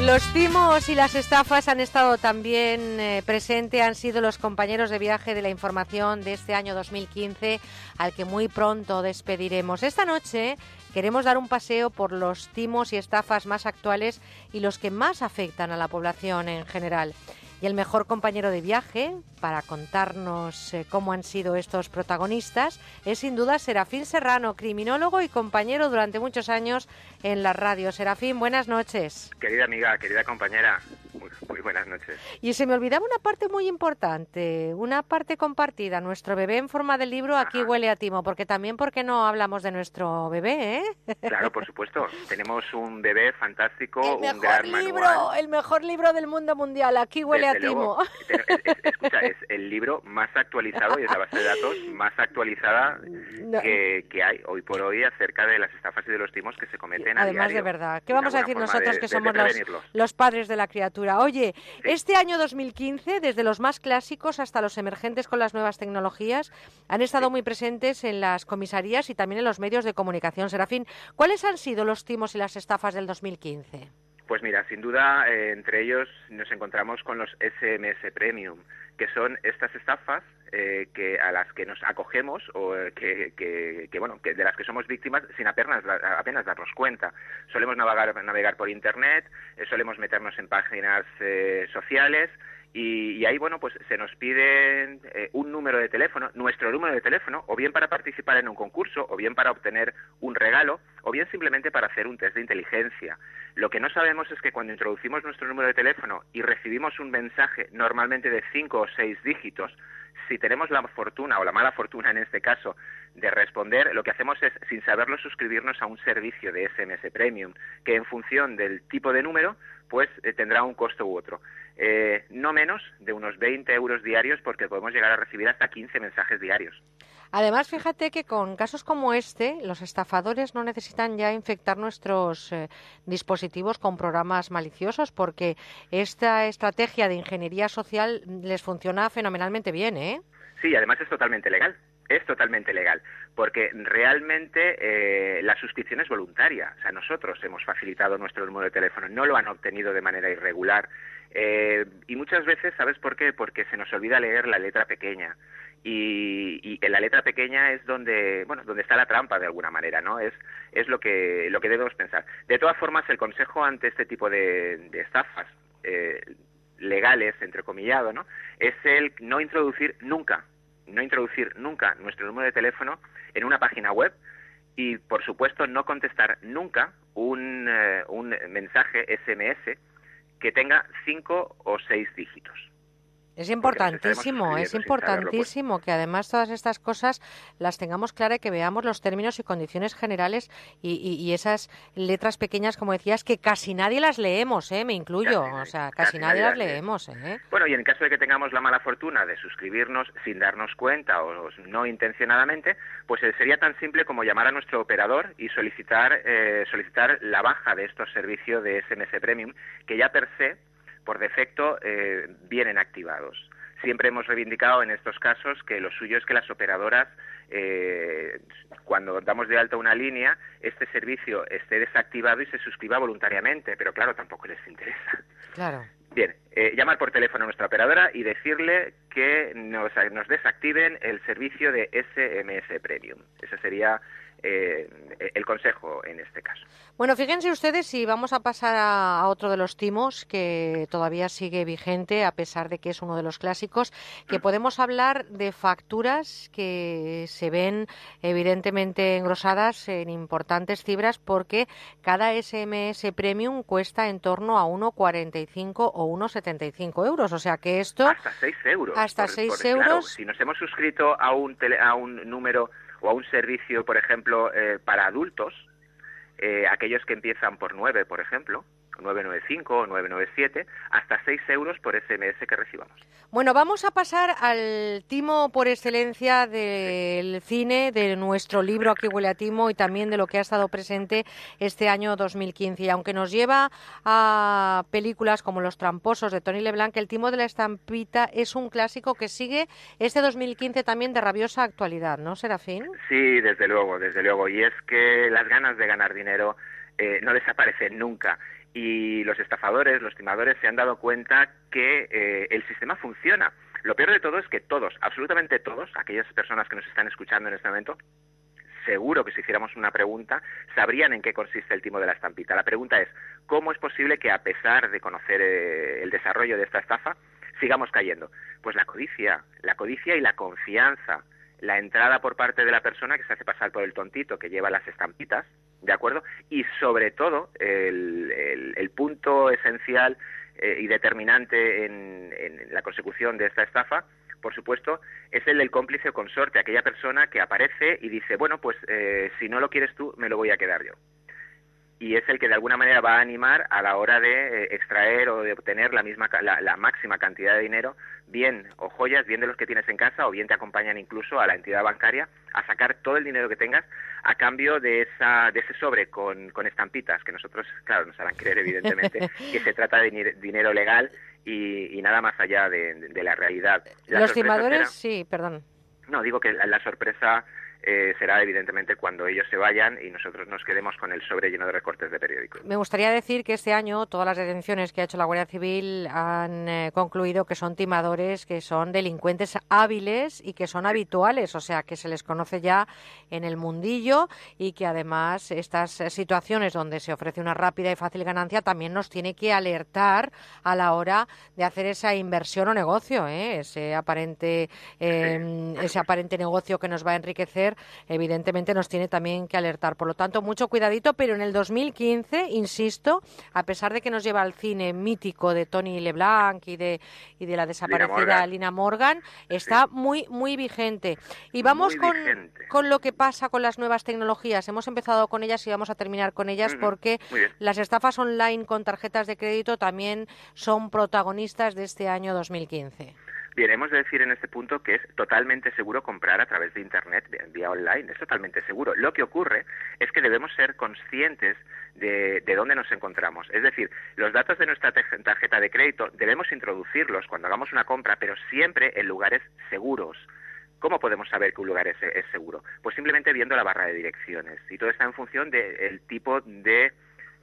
Los timos y las estafas han estado también eh, presentes, han sido los compañeros de viaje de la información de este año 2015, al que muy pronto despediremos. Esta noche queremos dar un paseo por los timos y estafas más actuales y los que más afectan a la población en general. Y el mejor compañero de viaje para contarnos eh, cómo han sido estos protagonistas es sin duda Serafín Serrano, criminólogo y compañero durante muchos años en la radio. Serafín, buenas noches. Querida amiga, querida compañera, muy, muy buenas noches. Y se me olvidaba una parte muy importante, una parte compartida. Nuestro bebé en forma de libro aquí huele a timo, porque también, ¿por qué no hablamos de nuestro bebé? Eh? Claro, por supuesto. Tenemos un bebé fantástico, el un mejor gran libro, manual. el mejor libro del mundo mundial. Aquí huele Desde a timo. luego. Es- escucha, *laughs* es el libro más actualizado y es la base de datos más actualizada No. que, que hay hoy por hoy acerca de las estafas y de los timos que se cometen a Además diario. de verdad, ¿qué vamos a decir nosotros de- que somos los, los padres de la criatura? Oye, este año 2015, desde los más clásicos hasta los emergentes con las nuevas tecnologías, han estado muy presentes en las comisarías y también en los medios de comunicación. Serafín, ¿cuáles han sido los timos y las estafas del 2015? Pues mira, sin duda, eh, entre ellos nos encontramos con los SMS Premium, que son estas estafas eh, que a las que nos acogemos o eh, que, que- bueno, que de las que somos víctimas sin apenas, apenas darnos cuenta. Solemos navegar, navegar por Internet, eh, solemos meternos en páginas eh, sociales y, y ahí, bueno, pues se nos pide eh, un número de teléfono, nuestro número de teléfono, o bien para participar en un concurso, o bien para obtener un regalo, o bien simplemente para hacer un test de inteligencia. Lo que no sabemos es que cuando introducimos nuestro número de teléfono y recibimos un mensaje normalmente de cinco o seis dígitos, si tenemos la fortuna o la mala fortuna en este caso de responder, lo que hacemos es, sin saberlo, suscribirnos a un servicio de SMS Premium, que en función del tipo de número, pues eh, tendrá un costo u otro. Eh, no menos de unos 20 euros diarios, porque podemos llegar a recibir hasta 15 mensajes diarios. Además, fíjate que con casos como este, los estafadores no necesitan ya infectar nuestros eh, dispositivos con programas maliciosos, porque esta estrategia de ingeniería social les funciona fenomenalmente bien, ¿eh? Sí, además es totalmente legal. Es totalmente legal, porque realmente eh, la suscripción es voluntaria. O sea, nosotros hemos facilitado nuestro número de teléfono, no lo han obtenido de manera irregular. Eh, y muchas veces, ¿sabes por qué? Porque se nos olvida leer la letra pequeña. Y, y en la letra pequeña es donde, bueno, donde está la trampa de alguna manera, ¿no? Es, es lo que, lo que debemos pensar. De todas formas, el consejo ante este tipo de, estafas, eh, legales, entrecomillado, ¿no? Es el no introducir nunca, no introducir nunca nuestro número de teléfono en una página web y, por supuesto, no contestar nunca un, eh, un mensaje SMS que tenga cinco o seis dígitos. Es importantísimo, es importantísimo que además todas estas cosas las tengamos claras y que veamos los términos y condiciones generales y, esas letras pequeñas, como decías, que casi nadie las leemos, ¿eh? me incluyo, o sea, casi, nadie, las leemos. ¿eh? Bueno, y en caso de que tengamos la mala fortuna de suscribirnos sin darnos cuenta o no intencionadamente, pues eh, sería tan simple como llamar a nuestro operador y solicitar, eh, solicitar la baja de estos servicios de SMS Premium, que ya per se por defecto eh, vienen activados. Siempre hemos reivindicado en estos casos que lo suyo es que las operadoras, eh, cuando damos de alta una línea, este servicio esté desactivado y se suscriba voluntariamente, pero claro, tampoco les interesa. Claro. Bien, eh, llamar por teléfono a nuestra operadora y decirle que nos, nos desactiven el servicio de SMS Premium. Ese sería eh, el consejo en este caso. Bueno, fíjense ustedes si vamos a pasar a, otro de los timos que todavía sigue vigente a pesar de que es uno de los clásicos, que podemos hablar de facturas que se ven evidentemente engrosadas en importantes cifras porque cada SMS Premium cuesta en torno a 1,45 o 1,75 euros. O sea que esto... Hasta 6 euros. Hasta 6 euros. si nos hemos suscrito a un, a un número o a un servicio, por ejemplo, eh, para adultos, eh, aquellos que empiezan por 9, por ejemplo, 995 o 997, hasta 6 euros por SMS que recibamos. Bueno, vamos a pasar al timo por excelencia del cine, de nuestro libro Aquí huele a timo y también de lo que ha estado presente este año 2015. Y aunque nos lleva a películas como Los tramposos de Tony Leblanc, El timo de la estampita es un clásico que sigue este 2015 también de rabiosa actualidad, ¿no, Serafín? Sí, desde luego, desde luego. Y es que las ganas de ganar dinero eh, no desaparecen nunca y los estafadores, los timadores se han dado cuenta que eh, el sistema funciona. Lo peor de todo es que todos, absolutamente todos, aquellas personas que nos están escuchando en este momento, seguro que si hiciéramos una pregunta, sabrían en qué consiste el timo de la estampita. La pregunta es, ¿cómo es posible que a pesar de conocer eh, el desarrollo de esta estafa, sigamos cayendo? Pues la codicia, la codicia y la confianza, la entrada por parte de la persona que se hace pasar por el tontito que lleva las estampitas, ¿de acuerdo? Y sobre todo, el, el, punto esencial eh, y determinante en, la consecución de esta estafa, por supuesto, es el del cómplice o consorte, aquella persona que aparece y dice, bueno, pues eh, si no lo quieres tú, me lo voy a quedar yo y es el que de alguna manera va a animar a la hora de eh, extraer o de obtener la misma la, máxima cantidad de dinero, bien o joyas, bien de los que tienes en casa o bien te acompañan incluso a la entidad bancaria a sacar todo el dinero que tengas a cambio de esa de ese sobre con, con estampitas que nosotros claro nos harán creer evidentemente *laughs* que se trata de dinero legal y, nada más allá de, la realidad. los timadores, sí, perdón. No, digo que la sorpresa eh, será evidentemente cuando ellos se vayan y nosotros nos quedemos con el sobre lleno de recortes de periódicos. Me gustaría decir que este año todas las detenciones que ha hecho la Guardia Civil han eh, concluido que son timadores, que son delincuentes hábiles y que son habituales, o sea, que se les conoce ya en el mundillo y que además estas situaciones donde se ofrece una rápida y fácil ganancia también nos tiene que alertar a la hora de hacer esa inversión o negocio, ¿eh? ese aparente ese aparente negocio que nos va a enriquecer evidentemente nos tiene también que alertar. Por lo tanto, mucho cuidadito, pero en el 2015, insisto, a pesar de que nos lleva al cine mítico de Tony LeBlanc y de, y de la desaparecida Lina Morgan, está muy, muy vigente. Y vamos con, con lo que pasa con las nuevas tecnologías. Hemos empezado con ellas y vamos a terminar con ellas porque las estafas online con tarjetas de crédito también son protagonistas de este año 2015. Bien, hemos de decir en este punto que es totalmente seguro comprar a través de Internet, vía online, es totalmente seguro. Lo que ocurre es que debemos ser conscientes de, de dónde nos encontramos. Es decir, los datos de nuestra tarjeta de crédito debemos introducirlos cuando hagamos una compra, pero siempre en lugares seguros. ¿Cómo podemos saber que un lugar es, seguro? Pues simplemente viendo la barra de direcciones. Y todo está en función del tipo de,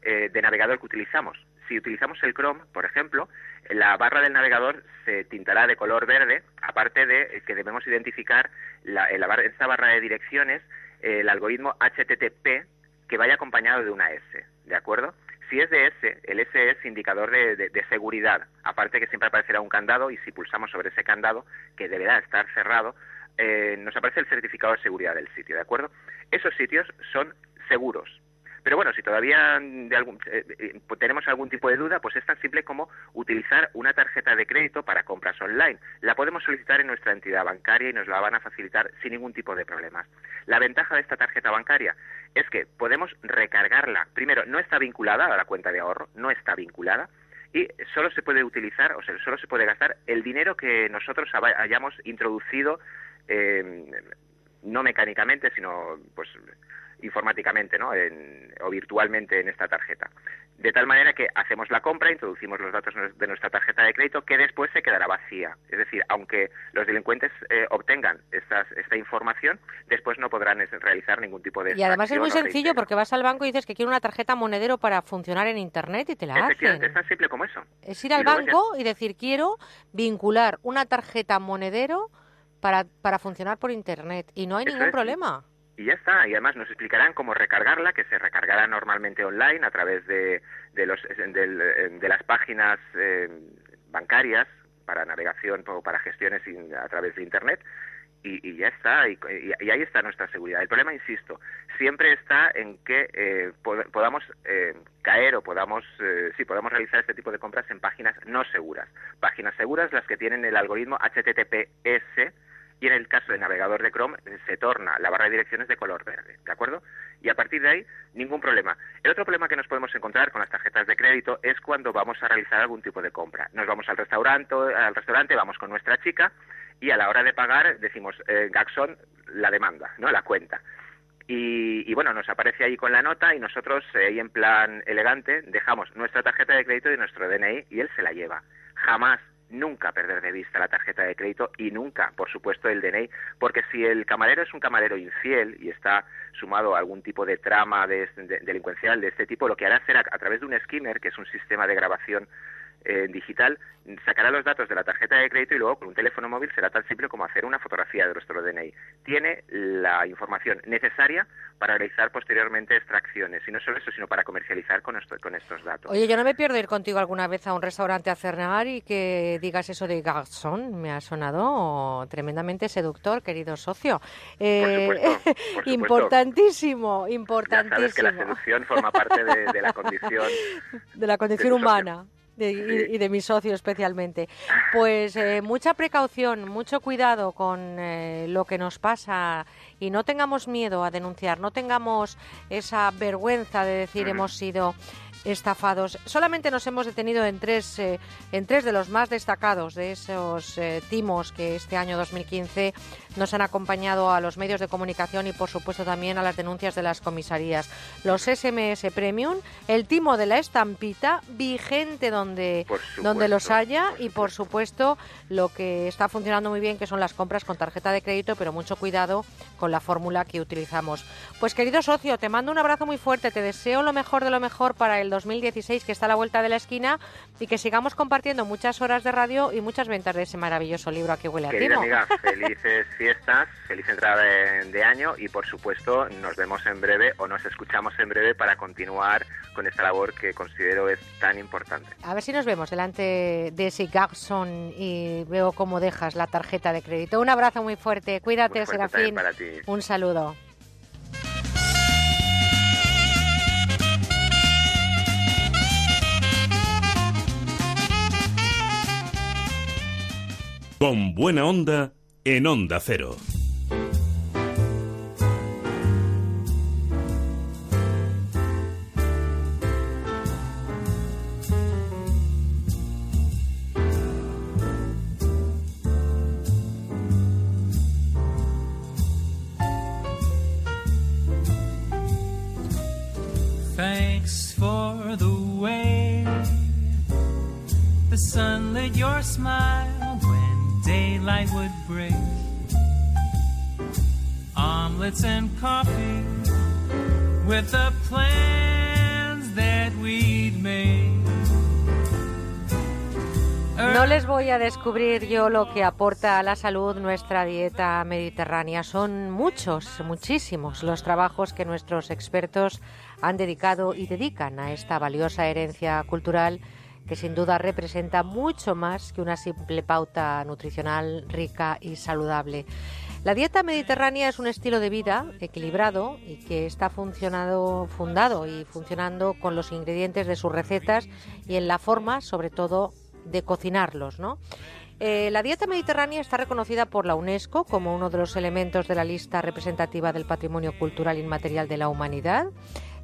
eh, de navegador que utilizamos si utilizamos el Chrome, por ejemplo, la barra del navegador se tintará de color verde, aparte de que debemos identificar la, en, la esta barra de direcciones el algoritmo HTTP que vaya acompañado de una S, ¿de acuerdo? Si es de S, el S es indicador de, de, seguridad. Aparte que siempre aparecerá un candado y si pulsamos sobre ese candado, que deberá estar cerrado, eh, nos aparece el certificado de seguridad del sitio, ¿de acuerdo? Esos sitios son seguros. Pero bueno, si todavía eh, eh, tenemos algún tipo de duda, pues es tan simple como utilizar una tarjeta de crédito para compras online. La podemos solicitar en nuestra entidad bancaria y nos la van a facilitar sin ningún tipo de problemas. La ventaja de esta tarjeta bancaria es que podemos recargarla. Primero, no está vinculada a la cuenta de ahorro, no está vinculada y solo se puede utilizar, o sea, solo se puede gastar el dinero que nosotros hayamos introducido eh, no mecánicamente, sino pues informáticamente ¿no? o virtualmente en esta tarjeta. De tal manera que hacemos la compra, introducimos los datos de nuestra tarjeta de crédito que después se quedará vacía. Es decir, aunque los delincuentes eh, obtengan esta información, después no podrán realizar ningún tipo de... Y además es muy sencillo porque vas al banco y dices que quiero una tarjeta monedero para funcionar en Internet y te la hacen. Es tan simple como eso. Es ir al banco y decir quiero vincular una tarjeta monedero para, para funcionar por Internet y no hay ningún problema y ya está. Y además nos explicarán cómo recargarla, que se recargará normalmente online a través de, de, los, de, las páginas eh, bancarias para navegación o para gestiones a través de Internet. Y, ya está, y, ahí está nuestra seguridad. El problema, insisto, siempre está en que eh, podamos eh, caer o podamos, sí, podamos realizar este tipo de compras en páginas no seguras. Páginas seguras las que tienen el algoritmo HTTPS, y en el caso de navegador de Chrome se torna la barra de direcciones de color verde, ¿de acuerdo? Y a partir de ahí, ningún problema. El otro problema que nos podemos encontrar con las tarjetas de crédito es cuando vamos a realizar algún tipo de compra. Nos vamos al restaurante, al restaurante vamos con nuestra chica y a la hora de pagar decimos, eh, Gaxon, la demanda, ¿no? La cuenta. Y, bueno, nos aparece ahí con la nota y nosotros, eh, ahí en plan elegante, dejamos nuestra tarjeta de crédito y nuestro DNI y él se la lleva. Jamás nunca perder de vista la tarjeta de crédito y nunca, por supuesto, el DNI, porque si el camarero es un camarero infiel y está sumado a algún tipo de trama de, delincuencial de este tipo, lo que hará será a través de un skimmer, que es un sistema de grabación eh, digital, sacará los datos de la tarjeta de crédito y luego con un teléfono móvil será tan simple como hacer una fotografía de nuestro DNI. Tiene la información necesaria para realizar posteriormente extracciones, y no solo eso, sino para comercializar con, con estos datos. Oye, yo no me pierdo ir contigo alguna vez a un restaurante a cenar y que digas eso de garzón, me ha sonado tremendamente seductor, querido socio. Eh, importantísimo, *laughs* importantísimo. Ya sabes que la seducción forma parte de, *laughs* la condición... De la condición humana y, de mi socio especialmente. Pues eh, mucha precaución, mucho cuidado con eh, lo que nos pasa y no tengamos miedo a denunciar, no tengamos esa vergüenza de decir hemos sido estafados. Solamente nos hemos detenido en tres, eh, en tres de los más destacados de esos eh, timos que este año 2015 nos han acompañado a los medios de comunicación y, por supuesto, también a las denuncias de las comisarías. Los SMS Premium, el timo de la estampita, vigente donde, donde los haya y, por supuesto, lo que está funcionando muy bien, que son las compras con tarjeta de crédito, pero mucho cuidado con la fórmula que utilizamos. Pues, querido socio, te mando un abrazo muy fuerte, te deseo lo mejor de lo mejor para el 2016 que está a la vuelta de la esquina y que sigamos compartiendo muchas horas de radio y muchas ventas de ese maravilloso libro a que huele a Querida amiga, *laughs* felices fiestas, feliz entrada de, año y por supuesto nos vemos en breve o nos escuchamos en breve para continuar con esta labor que considero es tan importante. A ver si nos vemos delante de ese Gagson y veo cómo dejas la tarjeta de crédito. Un abrazo muy fuerte, cuídate, Serafín. Un saludo. Con buena onda en Onda Cero. Thanks for the way the sun lit your smile daylight would break. Omelets and coffee with the plans that we'd made. No les voy a descubrir yo lo que aporta a la salud nuestra dieta mediterránea. Son muchos, muchísimos los trabajos que nuestros expertos han dedicado y dedican a esta valiosa herencia cultural que sin duda representa mucho más que una simple pauta nutricional rica y saludable. La dieta mediterránea es un estilo de vida equilibrado y que está funcionado, fundado y funcionando con los ingredientes de sus recetas y en la forma, sobre todo, de cocinarlos. Eh, la dieta mediterránea está reconocida por la UNESCO como uno de los elementos de la lista representativa del patrimonio cultural inmaterial de la humanidad.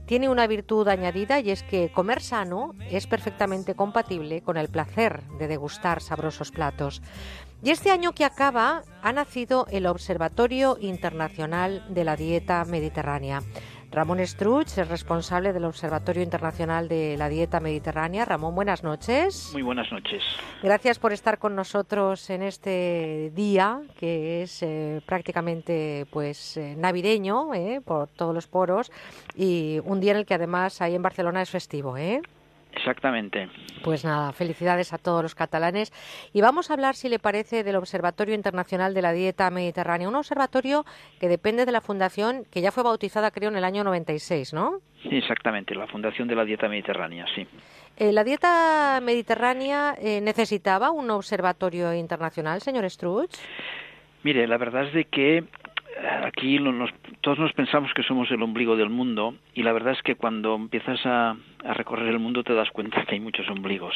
Tiene una virtud añadida y es que comer sano es perfectamente compatible con el placer de degustar sabrosos platos. Y este año que acaba ha nacido el Observatorio Internacional de la Dieta Mediterránea. Ramón Struch es responsable del Observatorio Internacional de la Dieta Mediterránea. Ramón, buenas noches. Muy buenas noches. Gracias por estar con nosotros en este día que es eh, prácticamente pues eh, navideño eh, por todos los poros y un día en el que además ahí en Barcelona es festivo, ¿eh? Exactamente. Pues nada, felicidades a todos los catalanes. Y vamos a hablar, si le parece, del Observatorio Internacional de la Dieta Mediterránea, un observatorio que depende de la fundación que ya fue bautizada, creo, en el año 96, ¿no? Exactamente, la Fundación de la Dieta Mediterránea, sí. Eh, ¿La dieta mediterránea eh, necesitaba un observatorio internacional, señor Struch? Mire, la verdad es de que aquí nos, todos nos pensamos que somos el ombligo del mundo y la verdad es que cuando empiezas a, recorrer el mundo te das cuenta que hay muchos ombligos.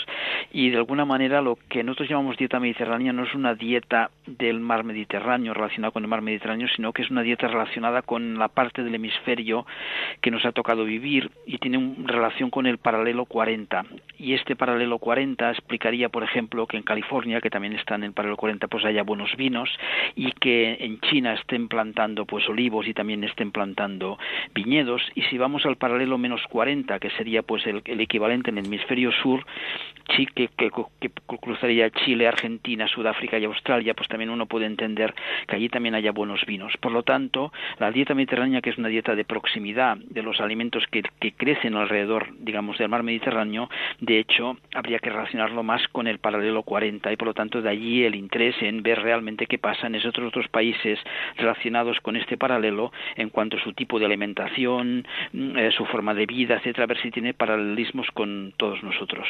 Y de alguna manera lo que nosotros llamamos dieta mediterránea no es una dieta del mar Mediterráneo relacionada con el mar Mediterráneo sino que es una dieta relacionada con la parte del hemisferio que nos ha tocado vivir y tiene un, relación con el paralelo 40 y este paralelo 40 explicaría por ejemplo que en California que también está en el paralelo 40 pues haya buenos vinos y que en China estén plantando pues olivos y también estén plantando viñedos. Y si vamos al paralelo menos 40 que sería pues el, equivalente en el hemisferio sur que, que, que, cruzaría Chile, Argentina, Sudáfrica y Australia pues también uno puede entender que allí también haya buenos vinos. Por lo tanto la dieta mediterránea que es una dieta de proximidad de los alimentos que, que crecen alrededor digamos del mar Mediterráneo de hecho habría que relacionarlo más con el paralelo 40 y por lo tanto de allí el interés en ver realmente qué pasa en esos otros países relacionados con este paralelo en cuanto a su tipo de alimentación, eh, su forma de vida, etcétera, a ver si tiene paralelismos con todos nosotros.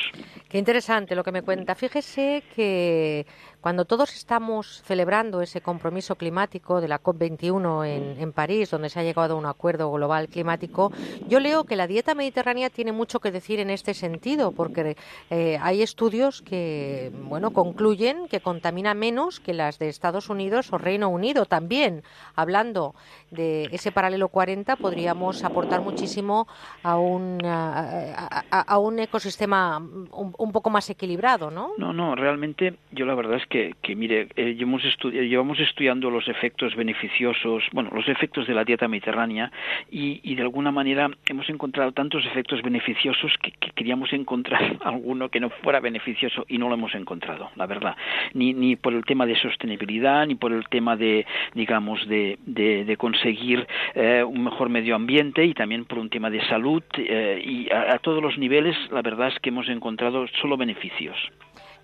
Qué interesante lo que me cuenta. Fíjese que cuando todos estamos celebrando ese compromiso climático de la COP21 en, en, París, donde se ha llegado a un acuerdo global climático, yo leo que la dieta mediterránea tiene mucho que decir en este sentido, porque eh, hay estudios que bueno concluyen que contamina menos que las de Estados Unidos o Reino Unido también. Hablando de ese paralelo 40, podríamos aportar muchísimo a un, a, a, a un ecosistema un, un, poco más equilibrado, ¿no? No, no, realmente yo la verdad es que, que mire, eh, llevamos, estu llevamos estudiando los efectos beneficiosos, bueno, los efectos de la dieta mediterránea y, y de alguna manera hemos encontrado tantos efectos beneficiosos que, que, queríamos encontrar *laughs* alguno que no fuera beneficioso y no lo hemos encontrado, la verdad. Ni, ni por el tema de sostenibilidad, ni por el tema de, digamos, de, de, de conseguir eh, un mejor medio ambiente y también por un tema de salud eh, y a, a todos los niveles, la verdad es que hemos encontrado solo beneficios.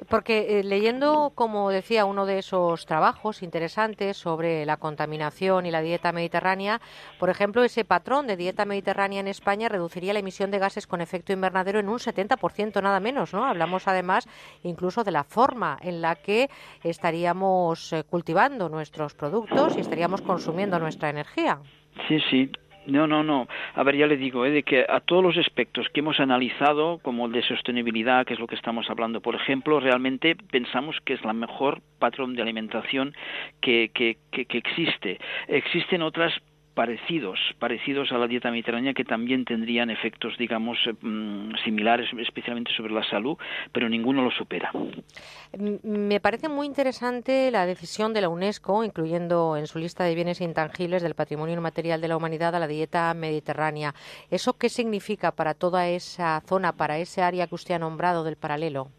Porque eh, leyendo, como decía, uno de esos trabajos interesantes sobre la contaminación y la dieta mediterránea, por ejemplo, ese patrón de dieta mediterránea en España reduciría la emisión de gases con efecto invernadero en un 70%, nada menos, ¿no? Hablamos además incluso de la forma en la que estaríamos eh, cultivando nuestros productos y estaríamos consumiendo nuestra energía. Sí, sí, no, no, no. A ver, ya le digo, ¿eh? de que a todos los aspectos que hemos analizado, como el de sostenibilidad, que es lo que estamos hablando, por ejemplo, realmente pensamos que es la mejor patrón de alimentación que, que, que, que existe. Existen otras parecidos, parecidos a la dieta mediterránea que también tendrían efectos, digamos, mmm, similares, especialmente sobre la salud, pero ninguno lo supera. Me parece muy interesante la decisión de la UNESCO, incluyendo en su lista de bienes intangibles del patrimonio inmaterial de la humanidad a la dieta mediterránea. ¿Eso qué significa para toda esa zona, para ese área que usted ha nombrado del paralelo?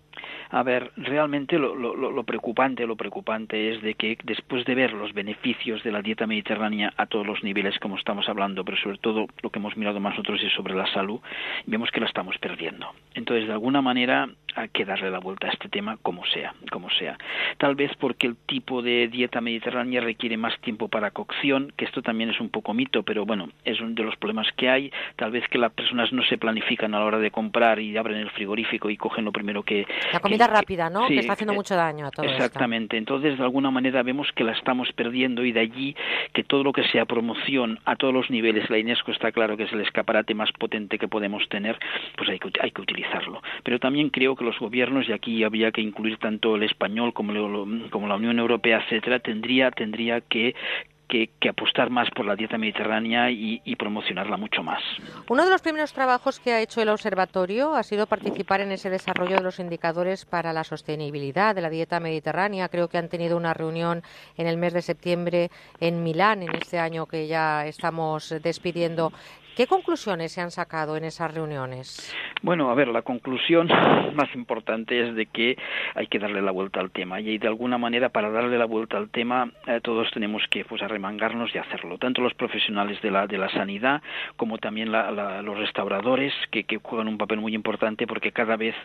A ver, realmente lo, lo, lo, preocupante, lo preocupante es de que después de ver los beneficios de la dieta mediterránea a todos los niveles, como estamos hablando, pero sobre todo lo que hemos mirado más nosotros es sobre la salud, vemos que la estamos perdiendo. Entonces, de alguna manera, hay que darle la vuelta a este tema como sea, como sea. Tal vez porque el tipo de dieta mediterránea requiere más tiempo para cocción, que esto también es un poco mito, pero bueno, es uno de los problemas que hay. Tal vez que las personas no se planifican a la hora de comprar y abren el frigorífico y cogen lo primero que... rápida, ¿no? que está haciendo mucho daño a todo Exactamente. Entonces, de alguna manera vemos que la estamos perdiendo y de allí que todo lo que sea promoción a todos los niveles, la UNESCO está claro que es el escaparate más potente que podemos tener, pues hay que, hay que utilizarlo. Pero también creo que los gobiernos, y aquí habría que incluir tanto el español como, como la Unión Europea, etcétera, tendría, tendría que, que, apostar más por la dieta mediterránea y, promocionarla mucho más. Uno de los primeros trabajos que ha hecho el observatorio ha sido participar en ese desarrollo de los indicadores para la sostenibilidad de la dieta mediterránea. Creo que han tenido una reunión en el mes de septiembre en Milán, en este año que ya estamos despidiendo. ¿Qué conclusiones se han sacado en esas reuniones? Bueno, a ver, la conclusión *laughs* más importante es de que hay que darle la vuelta al tema y de alguna manera para darle la vuelta al tema eh, todos tenemos que pues arremangarnos y hacerlo, tanto los profesionales de la de la sanidad como también los restauradores que, que juegan un papel muy importante porque cada vez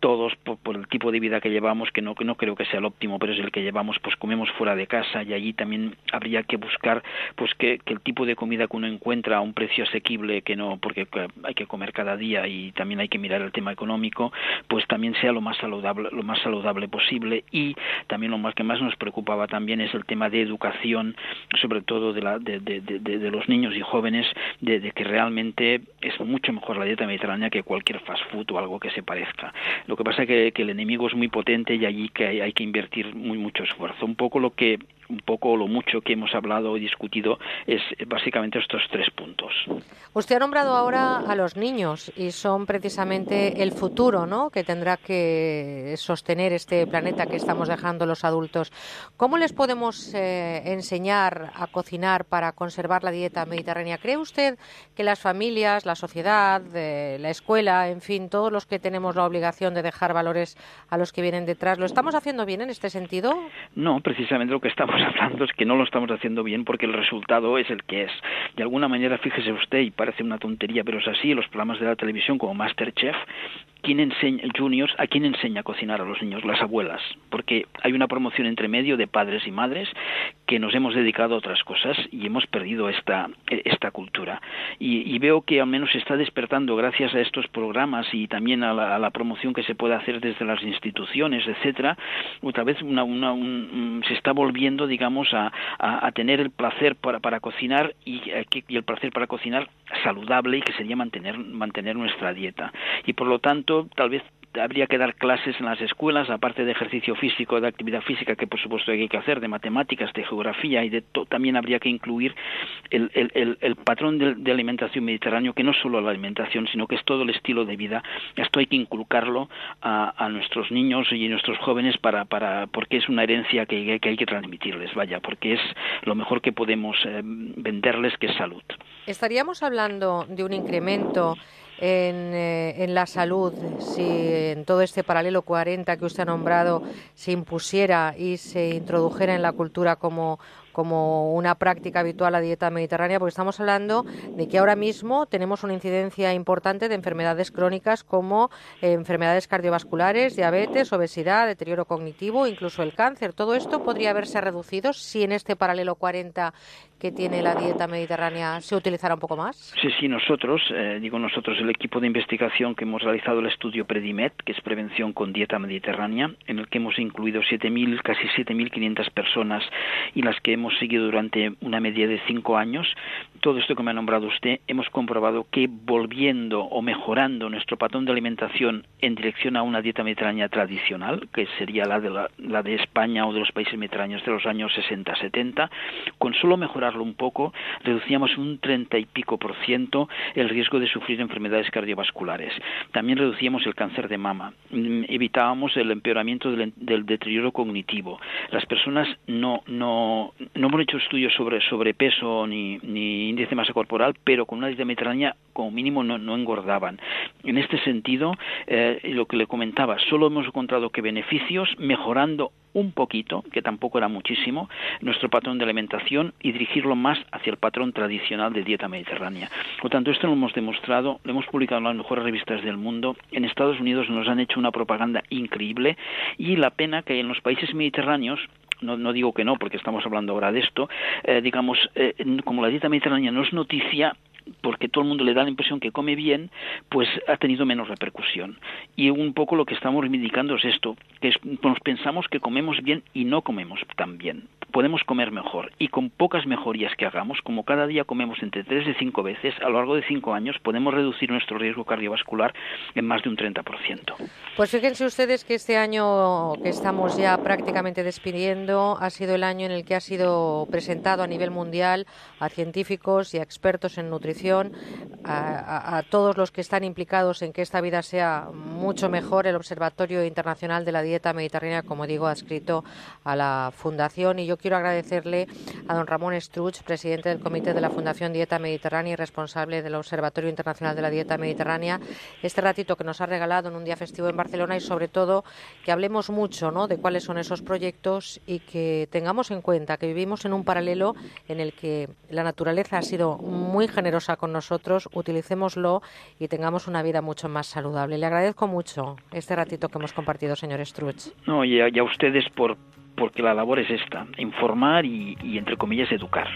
todos por, el tipo de vida que llevamos, que no, que no creo que sea el óptimo, pero es el que llevamos, pues comemos fuera de casa y allí también habría que buscar pues que, el tipo de comida que uno encuentra a un precio asequible, que no, porque hay que comer cada día y también hay que mirar el tema económico, pues también sea lo más saludable, lo más saludable posible y también lo más que más nos preocupaba también es el tema de educación, sobre todo de, la, de, de, de los niños y jóvenes, de, que realmente es mucho mejor la dieta mediterránea que cualquier fast food o algo que se parezca. Lo que pasa es que, que el enemigo es muy potente y allí que hay, hay que invertir muy mucho esfuerzo. Un poco lo que un poco lo mucho que hemos hablado y discutido es básicamente estos tres puntos. Usted ha nombrado ahora a los niños y son precisamente el futuro ¿no? que tendrá que sostener este planeta que estamos dejando los adultos. ¿Cómo les podemos eh, enseñar a cocinar para conservar la dieta mediterránea? ¿Cree usted que las familias, la sociedad, eh, la escuela, en fin, todos los que tenemos la obligación de dejar valores a los que vienen detrás, ¿lo estamos haciendo bien en este sentido? No, precisamente lo que estamos hablando es que no lo estamos haciendo bien porque el resultado es el que es. De alguna manera, fíjese usted, y parece una tontería, pero es así, los programas de la televisión como Masterchef ¿quién enseña, juniors, a quién enseña a cocinar a los niños? Las abuelas, porque hay una promoción entre medio de padres y madres que nos hemos dedicado a otras cosas y hemos perdido esta, esta cultura. Y, veo que al menos se está despertando gracias a estos programas y también a la, promoción que se puede hacer desde las instituciones, etcétera, otra vez una, una, se está volviendo, digamos, a, a, tener el placer para, para cocinar y, y el placer para cocinar saludable y que sería mantener, mantener nuestra dieta. Y por lo tanto, tal vez habría que dar clases en las escuelas, aparte de ejercicio físico, de actividad física, que por supuesto hay que hacer, de matemáticas, de geografía y de también habría que incluir el, el, patrón de, alimentación mediterráneo, que no es solo la alimentación, sino que es todo el estilo de vida. Esto hay que inculcarlo a, nuestros niños y a nuestros jóvenes para, para, porque es una herencia que, que hay que transmitirles, vaya, porque es lo mejor que podemos eh, venderles, que es salud. Estaríamos hablando de un incremento en, eh, en, la salud, si en todo este paralelo 40 que usted ha nombrado se impusiera y se introdujera en la cultura como como una práctica habitual la dieta mediterránea, porque estamos hablando de que ahora mismo tenemos una incidencia importante de enfermedades crónicas como eh, enfermedades cardiovasculares, diabetes, obesidad, deterioro cognitivo, incluso el cáncer. Todo esto podría haberse reducido si en este paralelo 40 que tiene la dieta mediterránea se utilizara un poco más? Sí, sí, nosotros, eh, digo nosotros, el equipo de investigación que hemos realizado el estudio Predimet, que es prevención con dieta mediterránea, en el que hemos incluido 7.000, casi 7.500 personas y las que hemos seguido durante una media de cinco años, todo esto que me ha nombrado usted, hemos comprobado que volviendo o mejorando nuestro patrón de alimentación en dirección a una dieta mediterránea tradicional, que sería la de, la, de España o de los países mediterráneos de los años 60-70, con solo mejorarlo un poco, reducíamos un 30 y pico por ciento el riesgo de sufrir enfermedades cardiovasculares. También reducíamos el cáncer de mama, mm, evitábamos el empeoramiento del, del deterioro cognitivo. Las personas no, no, no hemos hecho estudios sobre sobrepeso ni, ni índice de masa corporal, pero con una dieta mediterránea como mínimo no, no engordaban. En este sentido, eh, lo que le comentaba, solo hemos encontrado que beneficios mejorando un poquito, que tampoco era muchísimo, nuestro patrón de alimentación y dirigirlo más hacia el patrón tradicional de dieta mediterránea. Por tanto, esto lo hemos demostrado, lo hemos publicado en las mejores revistas del mundo. En Estados Unidos nos han hecho una propaganda increíble y la pena que en los países mediterráneos no, no, digo que no, porque estamos hablando ahora de esto, eh, digamos, eh, como la dieta mediterránea no es noticia, porque todo el mundo le da la impresión que come bien, pues ha tenido menos repercusión. Y un poco lo que estamos reivindicando es esto, que nos pensamos que comemos bien y no comemos tan bien. Podemos comer mejor y con pocas mejorías que hagamos, como cada día comemos entre 3 y 5 veces, a lo largo de 5 años podemos reducir nuestro riesgo cardiovascular en más de un 30%. Pues fíjense ustedes que este año que estamos ya prácticamente despidiendo ha sido el año en el que ha sido presentado a nivel mundial a científicos y a expertos en nutrición a, todos los que están implicados en que esta vida sea mucho mejor. El Observatorio Internacional de la Dieta Mediterránea, como digo, ha escrito a la Fundación y yo quiero agradecerle a don Ramón Struch, presidente del Comité de la Fundación Dieta Mediterránea y responsable del Observatorio Internacional de la Dieta Mediterránea, este ratito que nos ha regalado en un día festivo en Barcelona y sobre todo que hablemos mucho ¿no? de cuáles son esos proyectos y que tengamos en cuenta que vivimos en un paralelo en el que la naturaleza ha sido muy generosa con nosotros, utilicémoslo y tengamos una vida mucho más saludable. Le agradezco mucho este ratito que hemos compartido, señor Struch. No, y a, ustedes por porque la labor es esta, informar y, y entre comillas educar.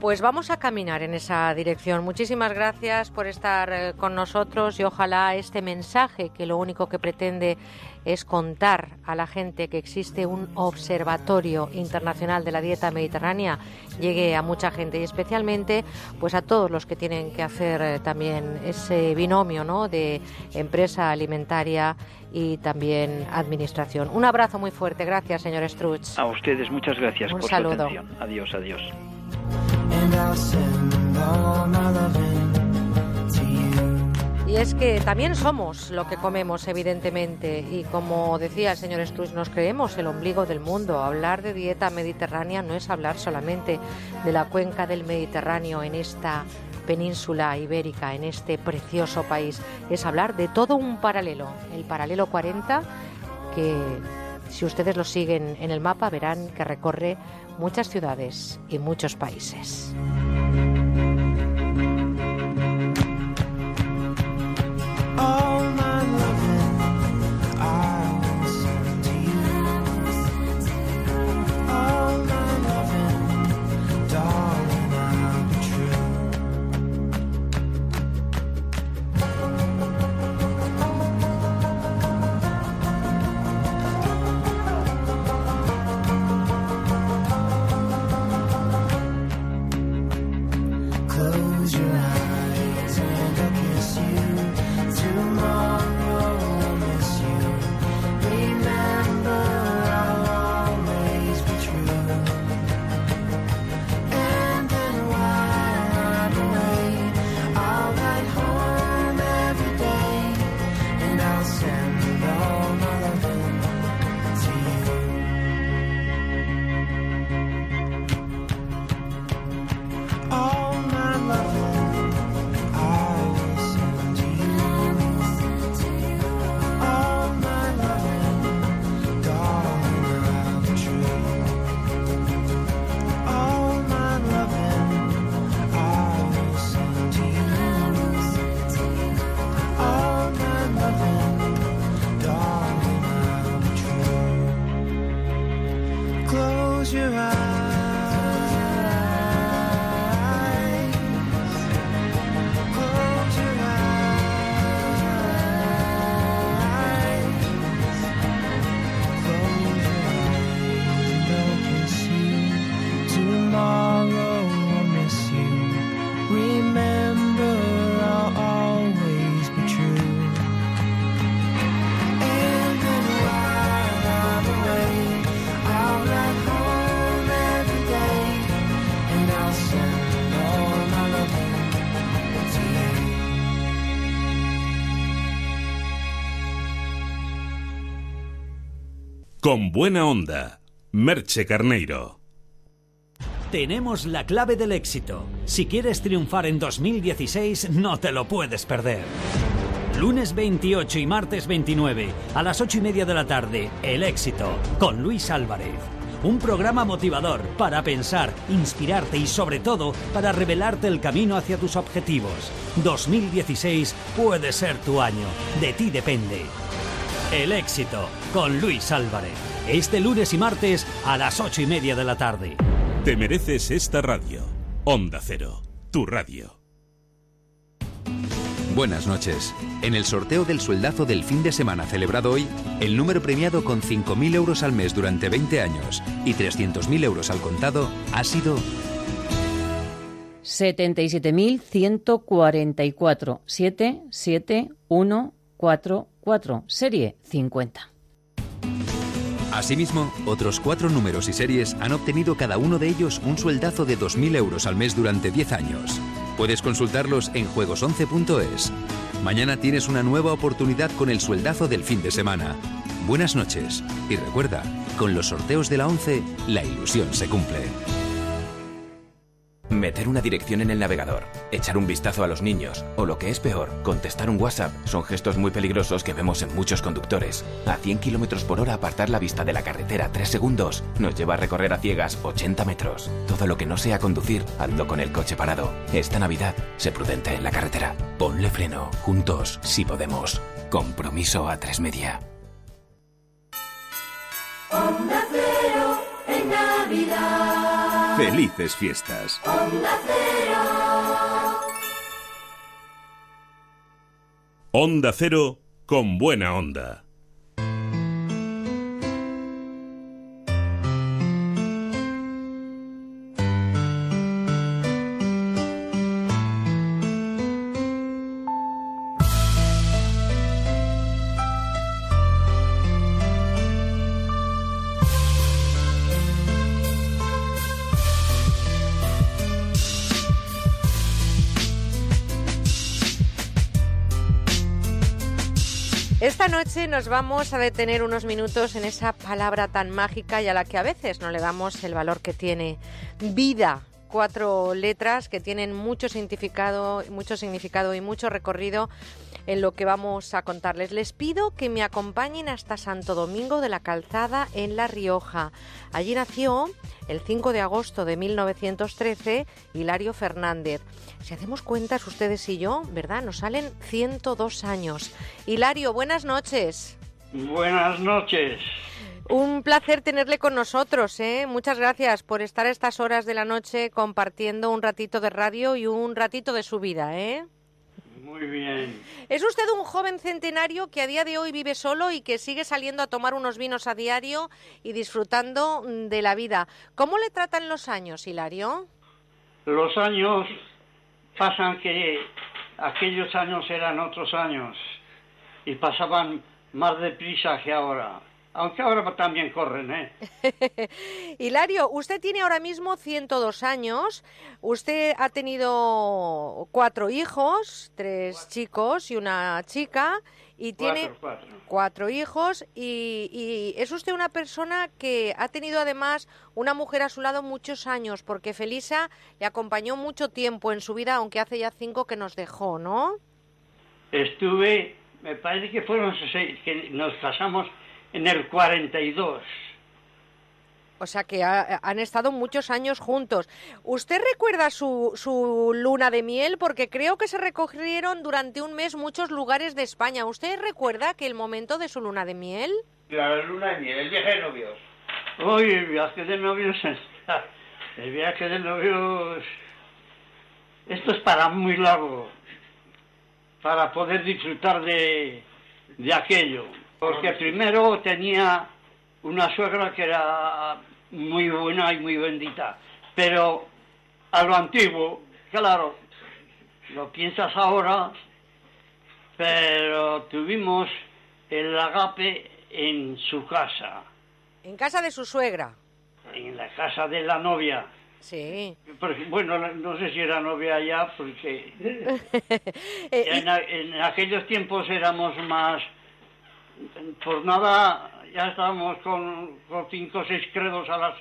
Pues vamos a caminar en esa dirección. Muchísimas gracias por estar eh, con nosotros y ojalá este mensaje que lo único que pretende es contar a la gente que existe un observatorio internacional de la dieta mediterránea llegue a mucha gente y especialmente pues a todos los que tienen que hacer eh, también ese binomio ¿no? de empresa alimentaria y también administración. Un abrazo muy fuerte. Gracias, señor Struch. A ustedes muchas gracias un por saludo. su atención. Adiós, adiós. Y es que también somos lo que comemos, evidentemente, y como decía el señor Struss, nos creemos el ombligo del mundo. Hablar de dieta mediterránea no es hablar solamente de la cuenca del Mediterráneo en esta península ibérica, en este precioso país, es hablar de todo un paralelo, el paralelo 40, que si ustedes lo siguen en el mapa verán que recorre muchas ciudades y muchos países. Con buena onda, Merche Carneiro. Tenemos la clave del éxito. Si quieres triunfar en 2016, no te lo puedes perder. Lunes 28 y martes 29, a las 8 y media de la tarde, El éxito, con Luis Álvarez. Un programa motivador para pensar, inspirarte y sobre todo para revelarte el camino hacia tus objetivos. 2016 puede ser tu año. De ti depende. El éxito con Luis Álvarez. Este lunes y martes a las 8 y media de la tarde. Te mereces esta radio. Onda Cero, tu radio. Buenas noches. En el sorteo del sueldazo del fin de semana celebrado hoy, el número premiado con 5.000 euros al mes durante 20 años y 300.000 euros al contado ha sido 77.144. 77144. Serie 50. Asimismo, otros cuatro números y series han obtenido cada uno de ellos un sueldazo de 2.000 euros al mes durante 10 años. Puedes consultarlos en juegos11.es. Mañana tienes una nueva oportunidad con el sueldazo del fin de semana. Buenas noches y recuerda, con los sorteos de la 11, la ilusión se cumple. Meter una dirección en el navegador, echar un vistazo a los niños o lo que es peor, contestar un WhatsApp son gestos muy peligrosos que vemos en muchos conductores. A 100 km por hora apartar la vista de la carretera 3 segundos nos lleva a recorrer a ciegas 80 metros. Todo lo que no sea conducir, ando con el coche parado. Esta Navidad, sé prudente en la carretera. Ponle freno, juntos, si podemos. Compromiso a tres media. Onda Cero en Navidad. Felices fiestas. Onda Cero. Onda Cero con buena onda. Esta noche nos vamos a detener unos minutos en esa palabra tan mágica y a la que a veces no le damos el valor que tiene. Vida. Cuatro letras que tienen mucho significado, mucho significado y mucho recorrido en lo que vamos a contarles. Les pido que me acompañen hasta Santo Domingo de la Calzada en La Rioja. Allí nació el 5 de agosto de 1913 Hilario Fernández. Si hacemos cuentas ustedes y yo, ¿verdad? Nos salen 102 años. Hilario, buenas noches. Buenas noches. Un placer tenerle con nosotros, ¿eh? Muchas gracias por estar a estas horas de la noche compartiendo un ratito de radio y un ratito de su vida, ¿eh? Muy bien. Es usted un joven centenario que a día de hoy vive solo y que sigue saliendo a tomar unos vinos a diario y disfrutando mm, de la vida. ¿Cómo le tratan los años, Hilario? Los años pasan que aquellos años eran otros años y pasaban más deprisa que ahora. Aunque ahora también corren, ¿eh? *laughs* Hilario, usted tiene ahora mismo 102 años. Usted ha tenido cuatro hijos, tres chicos y una chica. Y tiene Cuatro, cuatro. cuatro hijos y, y es usted una persona que ha tenido además una mujer a su lado muchos años, porque Felisa le acompañó mucho tiempo en su vida, aunque hace ya cinco que nos dejó, ¿no? Estuve, me parece que fueron seis, que nos casamos en el 42. O sea que ha- han estado muchos años juntos. ¿Usted recuerda su, su luna de miel? Porque creo que se recogieron durante un mes muchos lugares de España. ¿Usted recuerda que el momento de su luna de miel? La luna de miel, el viaje de novios. Hoy el viaje de novios, *laughs* el viaje de novios, esto es para muy largo, para poder disfrutar de, de aquello. Porque primero tenía una suegra que era muy buena y muy bendita, pero a lo antiguo, claro, lo piensas ahora, pero tuvimos el agape en su casa, En casa de su suegra. en la casa de la novia. Sí. Porque, bueno, no sé si era novia ya, porque *laughs* Eh, en, en aquellos tiempos éramos más... Por nada, ya estábamos con, con cinco o seis credos a la,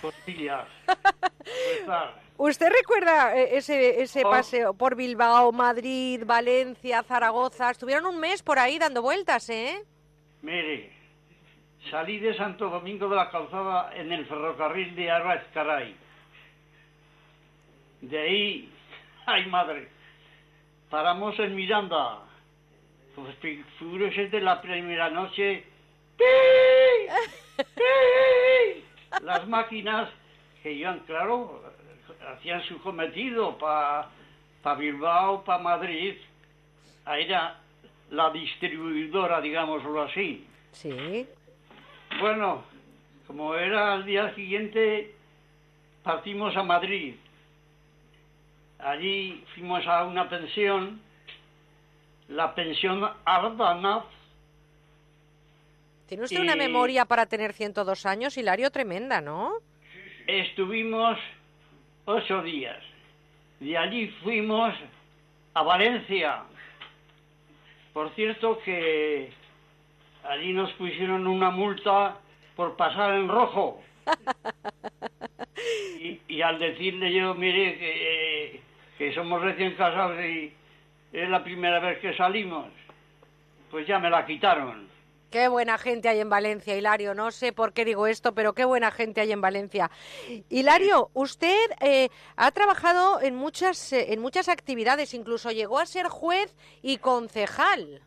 costillas. *laughs* Rezar. ¿Usted recuerda eh, ese, ese Oh. paseo por Bilbao, Madrid, Valencia, Zaragoza? Estuvieron un mes por ahí dando vueltas, ¿eh? Mire, salí de Santo Domingo de la Calzada en el ferrocarril de Arrascaray. De ahí, *laughs* ay madre, paramos en Miranda. Pues fi- figúrese de la primera noche. *laughs* ¡Pi! ¡Pi! Las máquinas que iban, claro, hacían su cometido para Bilbao, para Madrid. Ahí era la distribuidora, digámoslo así. Sí. Bueno, como era al día siguiente, partimos a Madrid. Allí fuimos a una pensión, la pensión Ardanaz. Tiene usted una Y- memoria para tener 102 años, Hilario, tremenda, ¿no? Estuvimos ocho días. De allí fuimos a Valencia. Por cierto que allí nos pusieron una multa por pasar en rojo. *laughs* Y, y al decirle yo, mire, que, que somos recién casados y es la primera vez que salimos, pues ya me la quitaron. Qué buena gente hay en Valencia, Hilario. No sé por qué digo esto, pero qué buena gente hay en Valencia. Hilario, usted eh, ha trabajado en muchas, eh, en muchas actividades, incluso llegó a ser juez y concejal.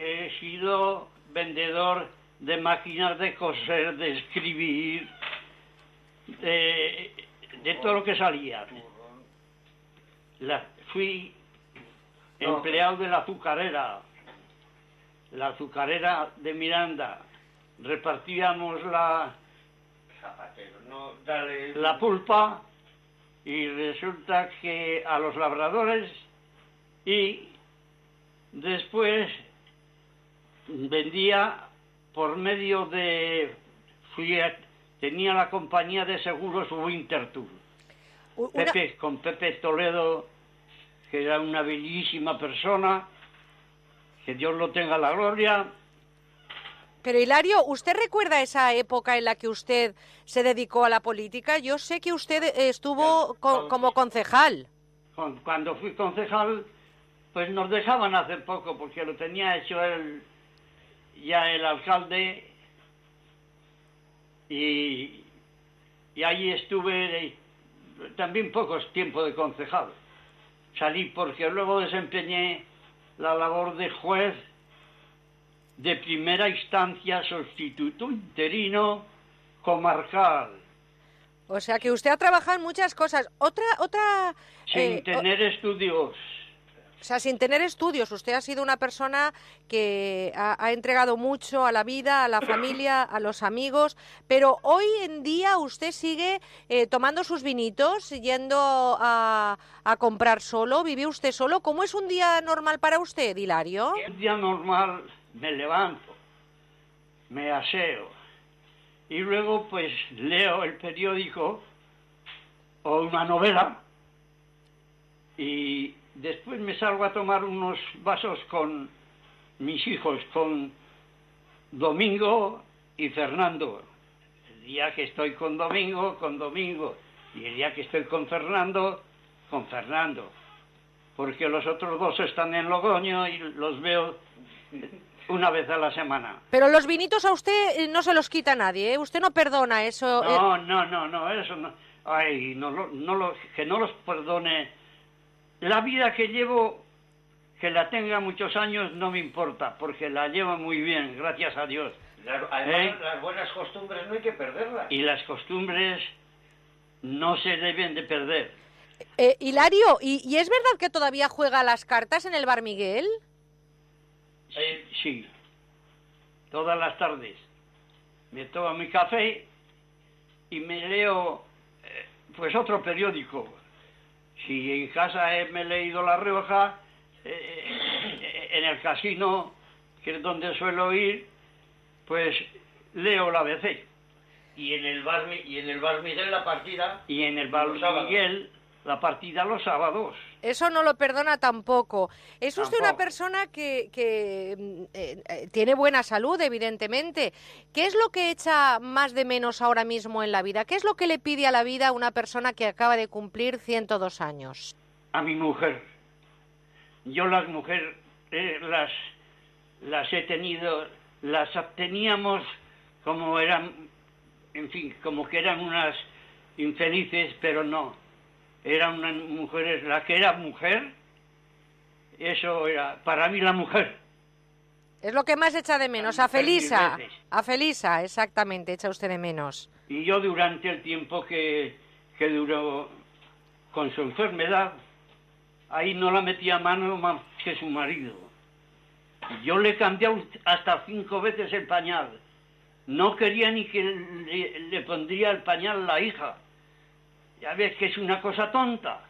He sido vendedor de máquinas de coser, de escribir, de, de todo lo que salía. La- fui empleado de la azucarera, la azucarera de Miranda. Repartíamos la, Zapatero, no, dale. la pulpa y resulta que a los labradores y después vendía por medio de tenía la compañía de seguros Winterthur una- Pepe con Pepe Toledo que era una bellísima persona que Dios lo tenga en la gloria Pero Hilario, ¿usted recuerda esa época en la que usted se dedicó a la política? Yo sé que usted estuvo co- como concejal. Con- cuando fui concejal, pues nos dejaban hace poco, porque lo tenía hecho el, ya el alcalde, y, y ahí estuve también poco tiempo de concejal. Salí porque luego desempeñé la labor de juez de primera instancia, sustituto interino comarcal, O sea que usted ha trabajado en muchas cosas. Otra, otra. sin eh, tener estudios. O sea, sin tener estudios, usted ha sido una persona que ha, entregado mucho a la vida, a la familia, a los amigos, pero hoy en día usted sigue eh, tomando sus vinitos, yendo a, a comprar solo, vive usted solo. ¿Cómo es un día normal para usted, Hilario? Un día normal me levanto, me aseo y luego pues leo el periódico o una novela y después me salgo a tomar unos vasos con mis hijos, con Domingo y Fernando. El día que estoy con Domingo, con Domingo y el día que estoy con Fernando, con Fernando. Porque los otros dos están en Logroño y los veo una vez a la semana. Pero los vinitos a usted eh, no se los quita nadie, ¿eh? Usted no perdona eso. eh, No, no, no, no, eso no. Ay, no, no lo- que no los perdone. La vida que llevo, que la tenga muchos años, no me importa, porque la llevo muy bien, gracias a Dios. Claro, además, ¿Eh? las buenas costumbres no hay que perderlas. Y las costumbres no se deben de perder. eh, Hilario, ¿y, y es verdad que todavía juega las cartas en el Bar Miguel? Eh, sí, todas las tardes. Me tomo mi café y me leo, eh, pues, otro periódico. Si en casa he- me he leído La Rioja, eh, eh, en el casino, que es donde suelo ir, pues leo la ABC. Y en el bar, y en el bar Miguel la partida. Y en el Bar. Miguel, la partida los sábados. Eso no lo perdona tampoco. Es usted una persona que, que, mm, eh, eh, tiene buena salud, evidentemente. ¿Qué es lo que echa más de menos ahora mismo en la vida? ¿Qué es lo que le pide a la vida una persona que acaba de cumplir 102 años? A mi mujer. Yo las mujeres eh, las, las he tenido, las obteníamos como eran, en fin, como que eran unas infelices, pero no. Eran unas mujeres, la que era mujer, eso era para mí la mujer. Es lo que más echa de menos. A Felisa. A Felisa, exactamente, echa usted de menos. Y yo durante el tiempo que, que duró con su enfermedad, ahí no la metía mano más que su marido. Yo le cambié hasta cinco veces el pañal. No quería ni que le, le pondría el pañal la hija. Ya ves que es una cosa tonta.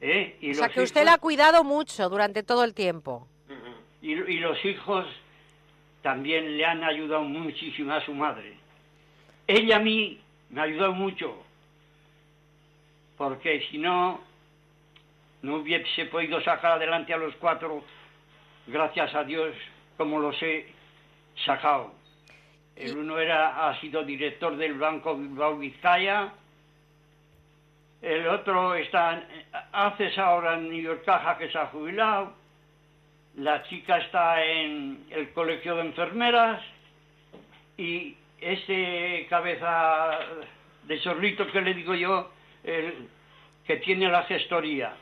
¿eh? Y O sea, que usted la ha cuidado mucho durante todo el tiempo. y, y los hijos también le han ayudado muchísimo a su madre. Ella a mí me ha ayudado mucho, porque si no, no hubiese podido sacar adelante a los cuatro, gracias a Dios, como los he sacado. El uno era, ha sido director del Banco Bilbao Vizcaya, el otro está, hace ahora en New York Caja que se ha jubilado, la chica está en el colegio de enfermeras y ese cabeza de chorrito que le digo yo, el que tiene la gestoría,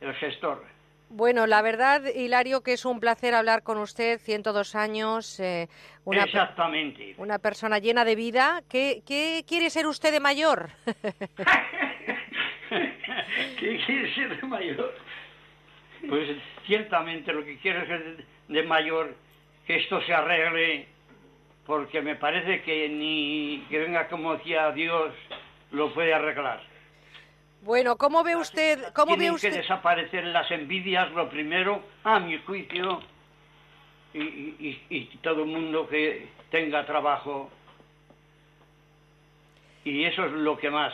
el gestor. Bueno, la verdad, Hilario, que es un placer hablar con usted, 102 años, eh, una, Exactamente. una persona llena de vida. ¿Qué, qué quiere ser usted de mayor? *laughs* *laughs* ¿Qué quiere ser de mayor? Pues ciertamente lo que quiero es ser de- mayor, que esto se arregle, porque me parece que ni que venga como decía Dios lo puede arreglar. bueno, ¿cómo ve usted? ¿Cómo ve usted? que desaparecer las envidias, lo primero, a mi juicio, y, y- y- y todo el mundo que tenga trabajo. Y eso es lo que más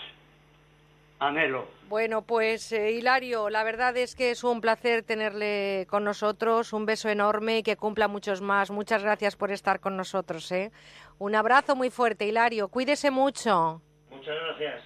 anhelo. Bueno, pues eh, Hilario, la verdad es que es un placer tenerle con nosotros. Un beso enorme y que cumpla muchos más. Muchas gracias por estar con nosotros. ¿eh? Un abrazo muy fuerte, Hilario. Cuídese mucho. Muchas gracias.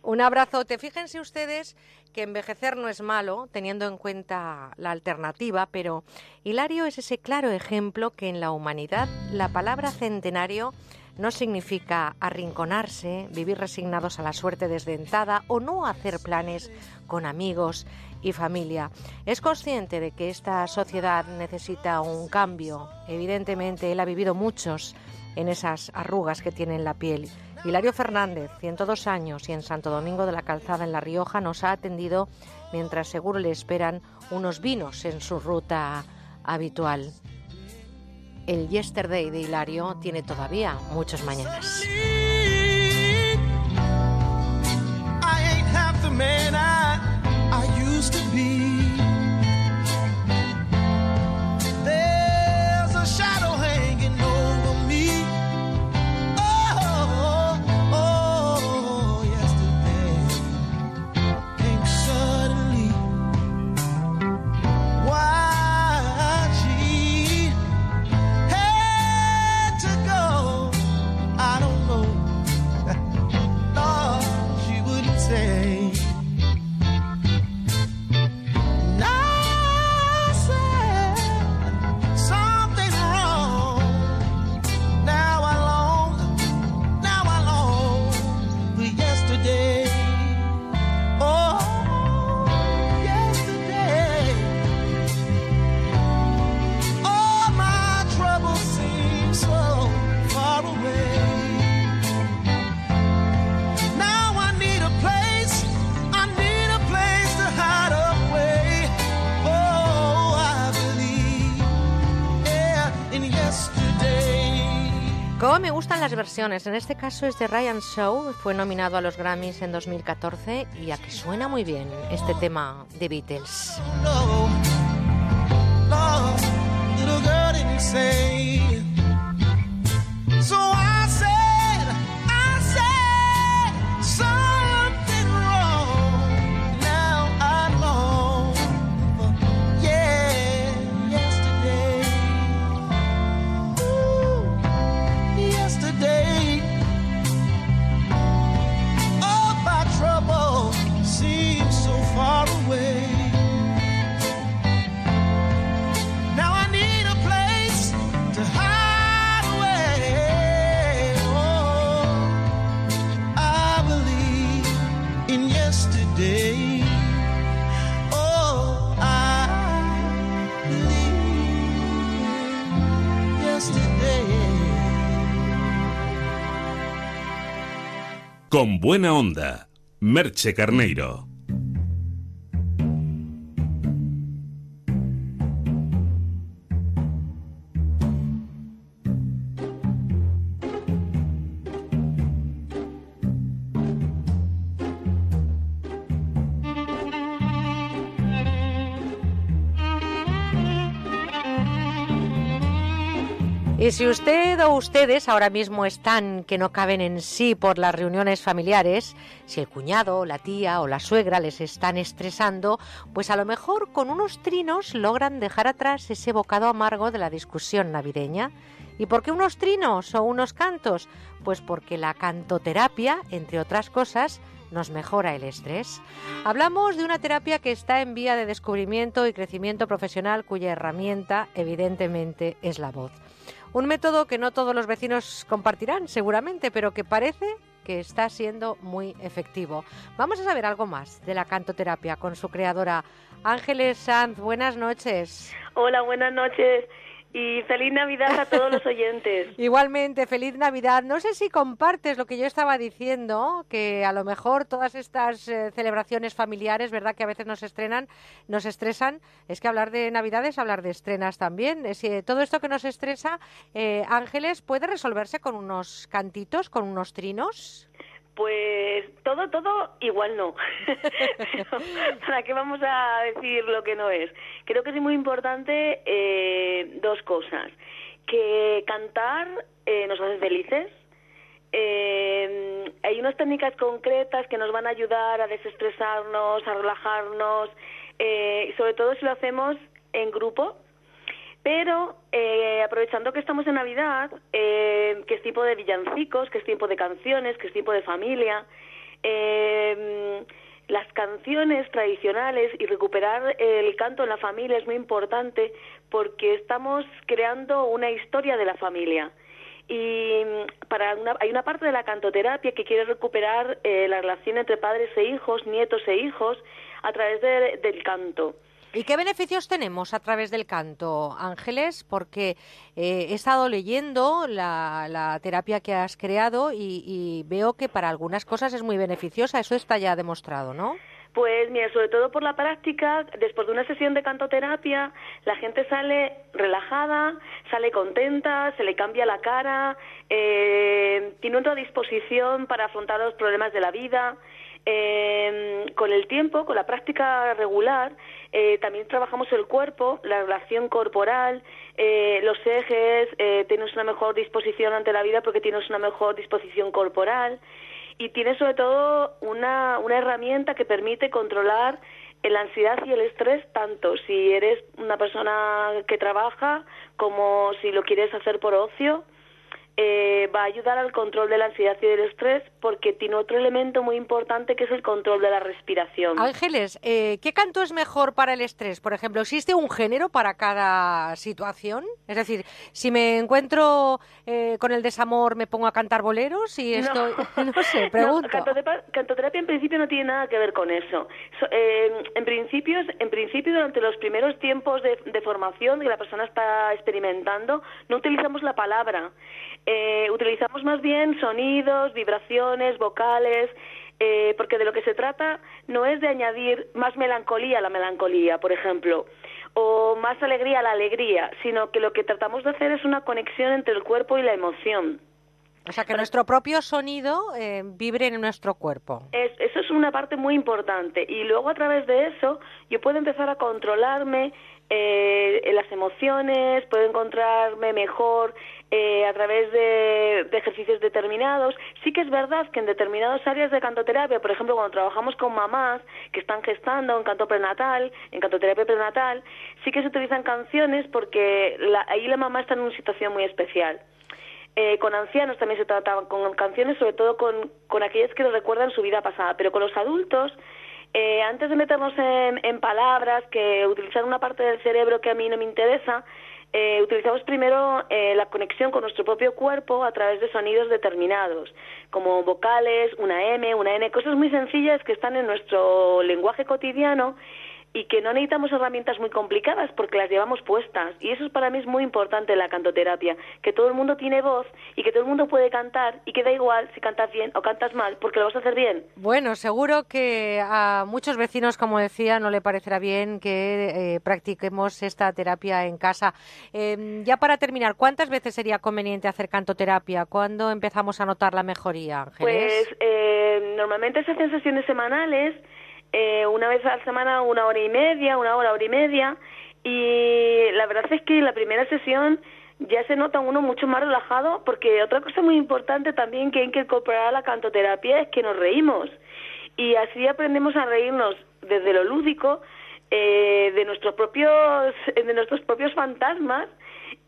Un abrazote. Fíjense ustedes que envejecer no es malo, teniendo en cuenta la alternativa, pero Hilario es ese claro ejemplo que en la humanidad la palabra centenario no significa arrinconarse, vivir resignados a la suerte desdentada o no hacer planes con amigos y familia. Es consciente de que esta sociedad necesita un cambio. Evidentemente, él ha vivido muchos en esas arrugas que tiene en la piel. Hilario Fernández, 102 años y en Santo Domingo de la Calzada, en La Rioja, nos ha atendido mientras seguro le esperan unos vinos en su ruta habitual. El Yesterday de Hilario tiene todavía muchos mañanas. En este caso es de Ryan Shaw, fue nominado a los Grammys en 2014 y a que suena muy bien este tema de Beatles. Con buena onda, Merche Carneiro. Y si usted o ustedes ahora mismo están que no caben en sí por las reuniones familiares, si el cuñado, la tía o la suegra les están estresando, pues a lo mejor con unos trinos logran dejar atrás ese bocado amargo de la discusión navideña. ¿Y por qué unos trinos o unos cantos? Pues porque la cantoterapia, entre otras cosas, nos mejora el estrés. Hablamos de una terapia que está en vía de descubrimiento y crecimiento profesional cuya herramienta, evidentemente, es la voz. Un método que no todos los vecinos compartirán, seguramente, pero que parece que está siendo muy efectivo. Vamos a saber algo más de la cantoterapia con su creadora, Ángeles Sanz. Buenas noches. Hola, buenas noches y feliz Navidad a todos los oyentes. *laughs* Igualmente, feliz Navidad. No sé si compartes lo que yo estaba diciendo, que a lo mejor todas estas eh, celebraciones familiares, ¿verdad? Que a veces nos estrenan, nos estresan. Es que hablar de Navidad es hablar de estrenas también. Es, eh, todo esto que nos estresa, eh, Ángeles, ¿puede resolverse con unos cantitos, con unos trinos? Pues todo, todo igual no. *laughs* ¿Para qué vamos a decir lo que no es? Creo que es muy importante eh, dos cosas. Que cantar eh, nos hace felices. Eh, hay unas técnicas concretas que nos van a ayudar a desestresarnos, a relajarnos, eh, sobre todo si lo hacemos en grupo. Pero eh, aprovechando que estamos en Navidad, eh, que es tiempo de villancicos, que es tiempo de canciones, que es tiempo de familia, eh, las canciones tradicionales y recuperar el canto en la familia es muy importante porque estamos creando una historia de la familia. Y para una, hay una parte de la cantoterapia que quiere recuperar eh, la relación entre padres e hijos, nietos e hijos, a través de- del canto. ¿Y qué beneficios tenemos a través del canto, Ángeles? Porque eh, he estado leyendo la, la terapia que has creado y, y veo que para algunas cosas es muy beneficiosa. Eso está ya demostrado, ¿no? Pues mira, sobre todo por la práctica, después de una sesión de cantoterapia, la gente sale relajada, sale contenta, se le cambia la cara, eh, tiene otra disposición para afrontar los problemas de la vida. Eh, con el tiempo, con la práctica regular, eh, también trabajamos el cuerpo, la relación corporal, eh, los ejes, eh, tienes una mejor disposición ante la vida porque tienes una mejor disposición corporal y tienes sobre todo una, una herramienta que permite controlar la ansiedad y el estrés tanto si eres una persona que trabaja como si lo quieres hacer por ocio. Eh, va a ayudar al control de la ansiedad y del estrés porque tiene otro elemento muy importante que es el control de la respiración. Ángeles, eh, ¿qué canto es mejor para el estrés? Por ejemplo, ¿existe un género para cada situación? Es decir, si me encuentro eh, con el desamor, ¿me pongo a cantar boleros? Y estoy, *laughs* no, sé, pregunto. No, cantoterapia, cantoterapia en principio no tiene nada que ver con eso. So- eh, en, principio, en principio, durante los primeros tiempos de, de formación que la persona está experimentando, no utilizamos la palabra. Eh, utilizamos más bien sonidos, vibraciones, vocales, eh, porque de lo que se trata no es de añadir más melancolía a la melancolía, por ejemplo, o más alegría a la alegría, sino que lo que tratamos de hacer es una conexión entre el cuerpo y la emoción. O sea, que nuestro propio sonido eh, vibre en nuestro cuerpo. Es- eso es una parte muy importante. Y luego a través de eso yo puedo empezar a controlarme eh, las emociones, puedo encontrarme mejor eh, a través de, ejercicios determinados. Sí que es verdad que en determinadas áreas de cantoterapia, por ejemplo, cuando trabajamos con mamás que están gestando en canto prenatal, en cantoterapia prenatal, sí que se utilizan canciones porque la- ahí la mamá está en una situación muy especial. Eh, con ancianos también se trata con canciones, sobre todo con, con aquellas que recuerdan su vida pasada, pero con los adultos, eh, antes de meternos en, en palabras, que utilizar una parte del cerebro que a mí no me interesa, eh, utilizamos primero eh, la conexión con nuestro propio cuerpo a través de sonidos determinados, como vocales, una M, una N, cosas muy sencillas que están en nuestro lenguaje cotidiano y que no necesitamos herramientas muy complicadas porque las llevamos puestas. Y eso para mí es muy importante en la cantoterapia, que todo el mundo tiene voz y que todo el mundo puede cantar y que da igual si cantas bien o cantas mal porque lo vas a hacer bien. Bueno, seguro que a muchos vecinos, como decía, no le parecerá bien que eh, practiquemos esta terapia en casa. Eh, ya para terminar, ¿cuántas veces sería conveniente hacer cantoterapia? ¿Cuándo empezamos a notar la mejoría, Ángeles? Pues eh, normalmente se hacen sesiones semanales, eh, una vez a la semana una hora y media, una hora, hora y media, y la verdad es que la primera sesión ya se nota uno mucho más relajado, porque otra cosa muy importante también que hay que incorporar a la cantoterapia es que nos reímos, y así aprendemos a reírnos desde lo lúdico, eh, de nuestros propios, de nuestros propios fantasmas,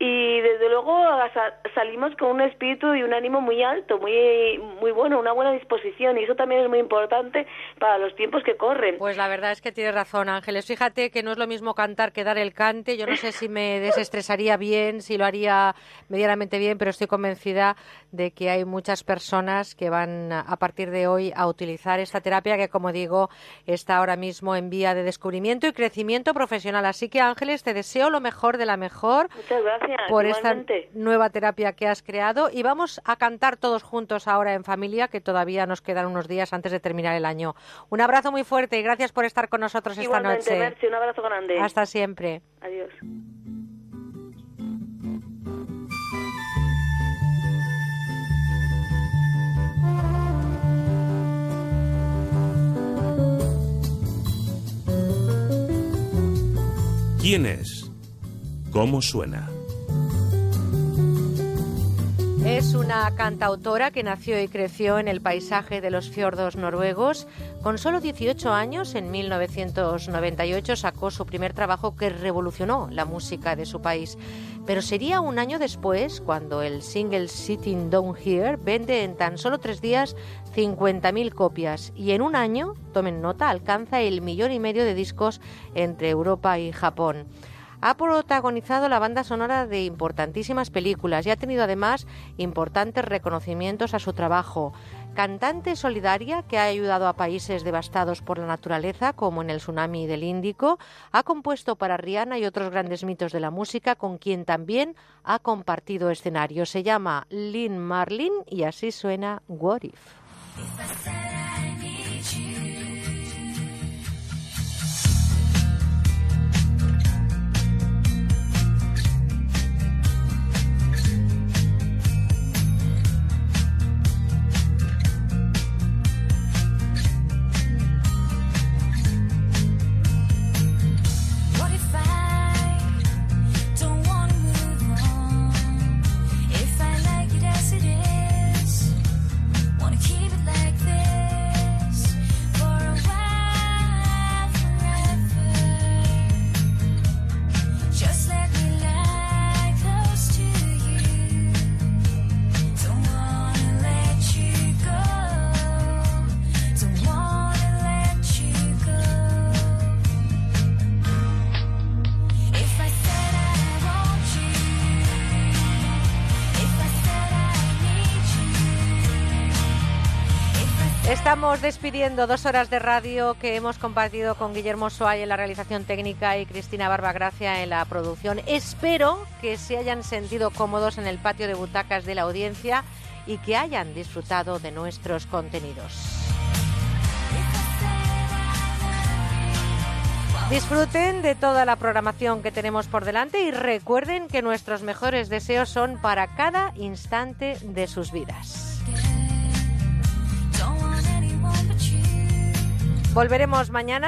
y desde luego sa- salimos con un espíritu y un ánimo muy alto, muy muy bueno, una buena disposición y eso también es muy importante para los tiempos que corren. Pues la verdad es que tienes razón, Ángeles. Fíjate que no es lo mismo cantar que dar el cante. Yo no sé si me *laughs* desestresaría bien, si lo haría medianamente bien, pero estoy convencida de que hay muchas personas que van a partir de hoy a utilizar esta terapia que, como digo, está ahora mismo en vía de descubrimiento y crecimiento profesional. Así que, Ángeles, te deseo lo mejor de la mejor Muchas gracias. Por esta nueva terapia que has creado y vamos a cantar todos juntos ahora en familia, que todavía nos quedan unos días antes de terminar el año. Un abrazo muy fuerte y gracias por estar con nosotros esta noche. Un abrazo grande. Hasta siempre. Adiós. ¿Quién es? ¿Cómo suena? Es una cantautora que nació y creció en el paisaje de los fiordos noruegos. Con solo 18 años, en 1998, sacó su primer trabajo que revolucionó la música de su país. Pero sería un año después cuando el single Sitting Down Here vende en tan solo tres días 50.000 copias y en un año, tomen nota, alcanza el millón y medio de discos entre Europa y Japón. Ha protagonizado la banda sonora de importantísimas películas y ha tenido además importantes reconocimientos a su trabajo. Cantante solidaria que ha ayudado a países devastados por la naturaleza, como en el tsunami del Índico, ha compuesto para Rihanna y otros grandes mitos de la música, con quien también ha compartido escenario. Se llama Lynn Marlin y así suena What If. Estamos despidiendo dos horas de radio que hemos compartido con Guillermo Soay en la realización técnica y Cristina Barbagracia en la producción. Espero que se hayan sentido cómodos en el patio de butacas de la audiencia y que hayan disfrutado de nuestros contenidos. Disfruten de toda la programación que tenemos por delante y recuerden que nuestros mejores deseos son para cada instante de sus vidas. Volveremos mañana.